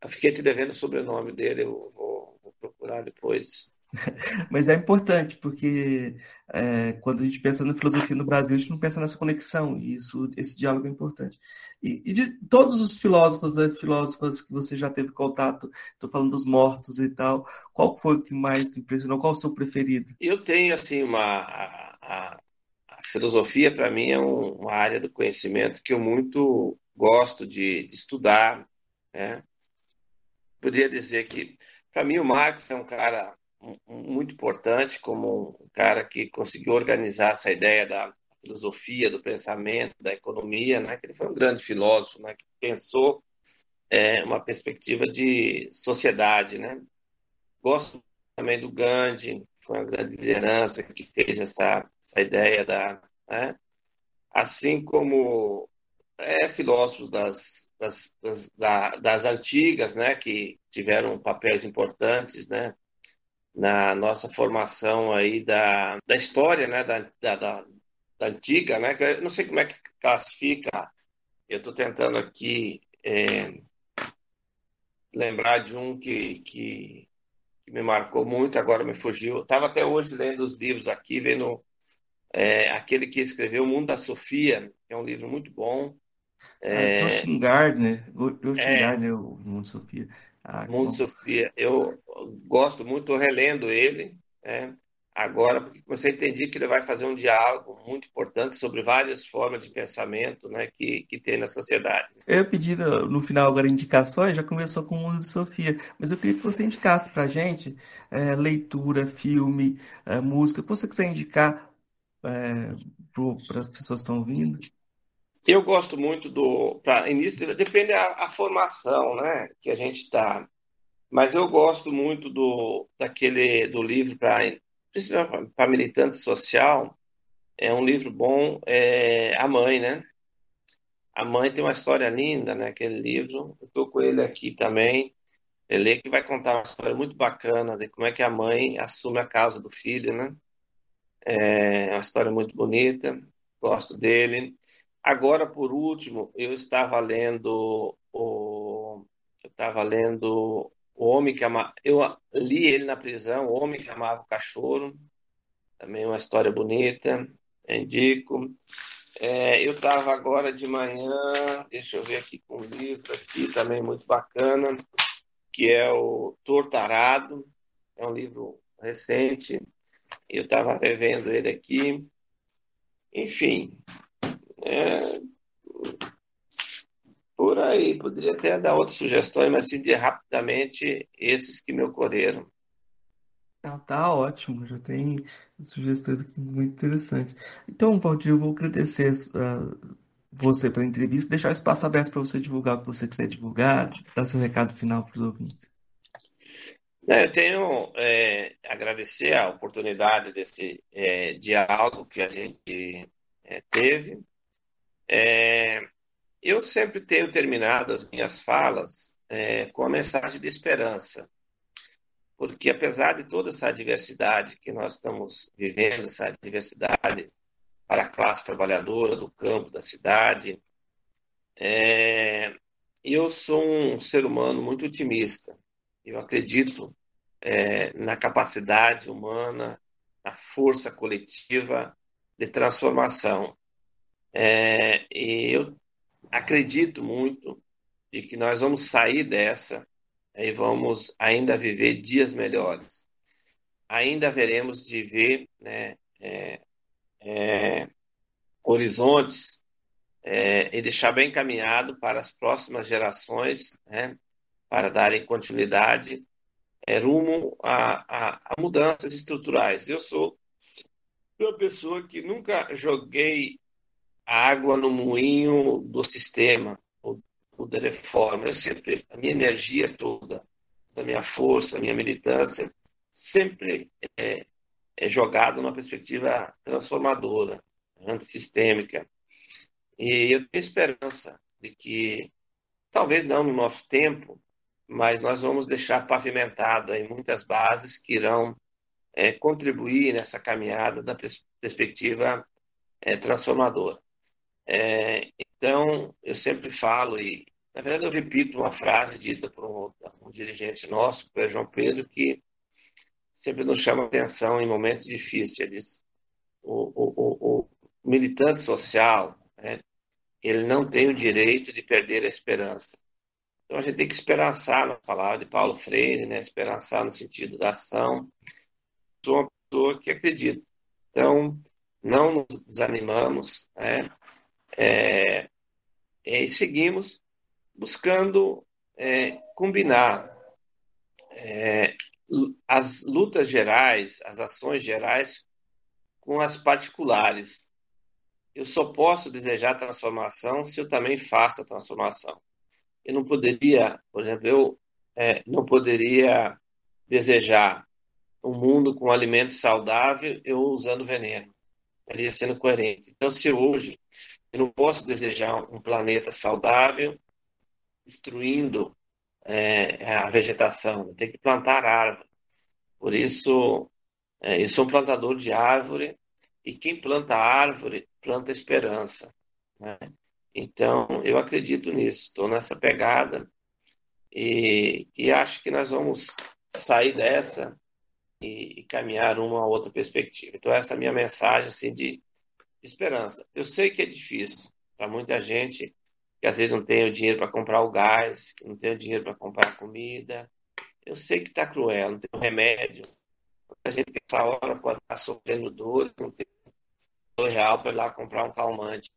[SPEAKER 2] Eu fiquei te devendo o sobrenome dele, eu vou, vou procurar depois.
[SPEAKER 1] Mas é importante, porque é, quando a gente pensa na filosofia no Brasil, a gente não pensa nessa conexão, e isso, esse diálogo é importante. E, e de todos os filósofos e filósofas que você já teve contato, estou falando dos mortos e tal, qual foi o que mais te impressionou? Qual o seu preferido?
[SPEAKER 2] Eu tenho, assim, uma. A, a, a filosofia, para mim, é um, uma área do conhecimento que eu muito gosto de, de estudar, né? poderia dizer que, para mim, o Marx é um cara muito importante, como um cara que conseguiu organizar essa ideia da filosofia, do pensamento, da economia, né? Ele foi um grande filósofo, né? Que pensou é, uma perspectiva de sociedade, né? Gosto também do Gandhi, foi uma grande liderança que fez essa, essa ideia da, né? assim como é, filósofos das, das, das, das, antigas, né, que tiveram papéis importantes, né, na nossa formação aí da, da história, né, da, da, da, da antiga, né, eu não sei como é que classifica, eu estou tentando aqui é, lembrar de um que, que, que, me marcou muito, agora me fugiu, estava até hoje lendo os livros aqui, vendo é, aquele que escreveu O Mundo da Sofia, que é um livro muito bom,
[SPEAKER 1] é... Justin Gardner, Justin é... Gardner, o Mundo Sofia.
[SPEAKER 2] Ah, Mundo Sofia, eu gosto muito, relendo ele, né? agora, porque você entendi que ele vai fazer um diálogo muito importante sobre várias formas de pensamento né, que, que tem na sociedade.
[SPEAKER 1] Eu pedi no final agora indicações, já começou com o Mundo de Sofia, mas eu queria que você indicasse para a gente é, leitura, filme, é, música, que você quiser indicar é, para as pessoas que estão ouvindo.
[SPEAKER 2] Eu gosto muito do. Para início, depende da a formação né, que a gente está. Mas eu gosto muito do daquele do livro para principalmente para militante social, é um livro bom, é A Mãe, né? A Mãe tem uma história linda, né? Aquele livro. Eu estou com ele aqui também. Ele que vai contar uma história muito bacana de como é que a mãe assume a casa do filho, né? É uma história muito bonita, gosto dele. Agora, por último, eu estava lendo o, eu estava lendo o homem que amava, eu li ele na prisão, o homem que amava o cachorro, também uma história bonita, indico. É, eu estava agora de manhã, deixa eu ver aqui com um livro aqui também muito bacana, que é o Tortarado, é um livro recente, eu estava revendo ele aqui. Enfim, é, por aí, poderia até dar outras sugestões, mas assim, de rapidamente, esses que me ocorreram.
[SPEAKER 1] Ah, tá ótimo, já tem sugestões aqui muito interessantes. Então, Valdir, eu vou agradecer uh, você pela entrevista, deixar o espaço aberto para você divulgar o que você quiser divulgar, dar seu recado final para os ouvintes.
[SPEAKER 2] É, eu tenho é, agradecer a oportunidade desse é, diálogo que a gente é, teve. É, eu sempre tenho terminado as minhas falas é, com a mensagem de esperança, porque apesar de toda essa diversidade que nós estamos vivendo, essa diversidade para a classe trabalhadora do campo, da cidade, é, eu sou um ser humano muito otimista. Eu acredito é, na capacidade humana, na força coletiva de transformação. É, eu acredito muito de que nós vamos sair dessa e vamos ainda viver dias melhores. Ainda veremos de ver né, é, é, horizontes é, e deixar bem encaminhado para as próximas gerações, né, para darem continuidade é, rumo a, a, a mudanças estruturais. Eu sou uma pessoa que nunca joguei água no moinho do sistema, ou, ou da reforma. Eu sempre, a minha energia toda, a minha força, a minha militância, sempre é, é jogada numa perspectiva transformadora, antissistêmica. E eu tenho esperança de que, talvez não no nosso tempo, mas nós vamos deixar pavimentado aí muitas bases que irão é, contribuir nessa caminhada da perspectiva é, transformadora. É, então, eu sempre falo, e na verdade eu repito uma frase dita por um, um dirigente nosso, que é João Pedro, que sempre nos chama atenção em momentos difíceis. Ele diz, o, o, o, o militante social, né, ele não tem o direito de perder a esperança. Então a gente tem que esperançar na palavra de Paulo Freire, né? esperançar no sentido da ação. Sou uma pessoa que acredita. Então, não nos desanimamos né? É, e seguimos buscando é, combinar é, as lutas gerais, as ações gerais com as particulares. Eu só posso desejar transformação se eu também faço a transformação eu não poderia, por exemplo, eu é, não poderia desejar um mundo com alimento saudável eu usando veneno. Estaria sendo coerente. Então, se hoje eu não posso desejar um planeta saudável destruindo é, a vegetação, tenho que plantar árvore. Por isso, é, eu sou um plantador de árvore e quem planta árvore planta esperança. Né? Então, eu acredito nisso, estou nessa pegada e, e, acho que nós vamos sair dessa e, e, caminhar uma outra perspectiva. Então, essa é a minha mensagem assim, de esperança. Eu sei que é difícil para muita gente que às vezes não tem o dinheiro para comprar o gás, que não tem o dinheiro para comprar a comida. Eu sei que está cruel, não tem remédio. A gente nessa hora pode estar sofrendo dor, não tem real para ir lá comprar um calmante.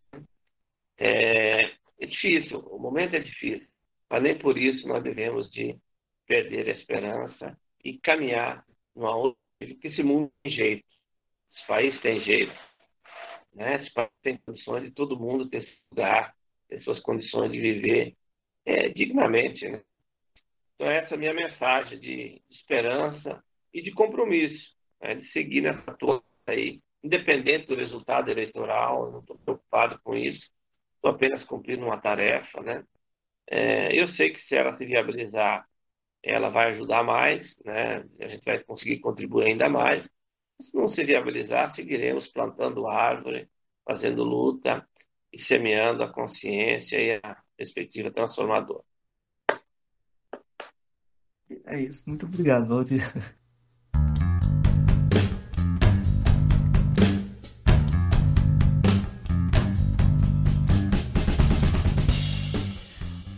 [SPEAKER 2] É, é difícil, o momento é difícil, mas nem por isso nós devemos de perder a esperança e caminhar numa outra, porque esse mundo tem jeito, esse país tem jeito, né? país tem condições de todo mundo ter seu lugar, ter suas condições de viver é, dignamente. Né? Então essa é a minha mensagem de esperança e de compromisso. né, de seguir nessa toada aí, independente do resultado eleitoral, não estou preocupado com isso, estou apenas cumprindo uma tarefa, né? É, eu sei que se ela se viabilizar, ela vai ajudar mais, né? A gente vai conseguir contribuir ainda mais. Se não se viabilizar, seguiremos plantando árvore, fazendo luta e semeando a consciência e a perspectiva transformadora.
[SPEAKER 1] É isso. Muito obrigado, Valdir.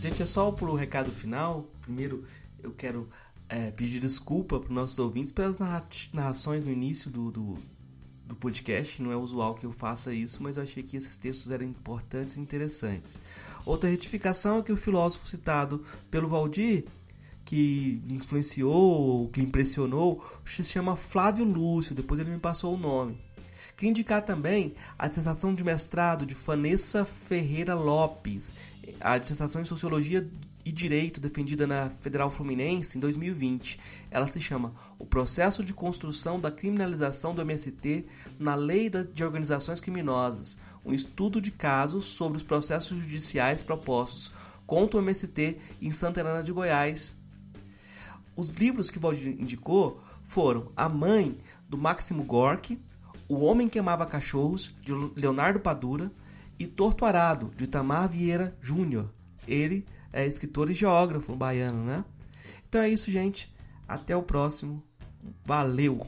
[SPEAKER 1] Gente, é só para o recado final. Primeiro, eu quero é, pedir desculpa para os nossos ouvintes pelas narrações no início do, do, do, podcast. Não é usual que eu faça isso, mas eu achei que esses textos eram importantes e interessantes. Outra retificação é que o filósofo citado pelo Valdir que influenciou, que impressionou, se chama Flávio Lúcio, depois ele me passou o nome. Queria indicar também a dissertação de mestrado de Vanessa Ferreira Lopes, a dissertação em Sociologia e Direito defendida na Federal Fluminense em 2020. Ela se chama O Processo de Construção da Criminalização do MST na Lei de Organizações Criminosas, um estudo de casos sobre os processos judiciais propostos contra o MST em Santa Helena de Goiás, os livros que Valdir indicou foram A Mãe, do Máximo Gorky, O Homem que Amava Cachorros, de Leonardo Padura, e Torto Arado, de Tamar Vieira Júnior. Ele é escritor e geógrafo baiano, né? Então é isso, gente. Até o próximo. Valeu!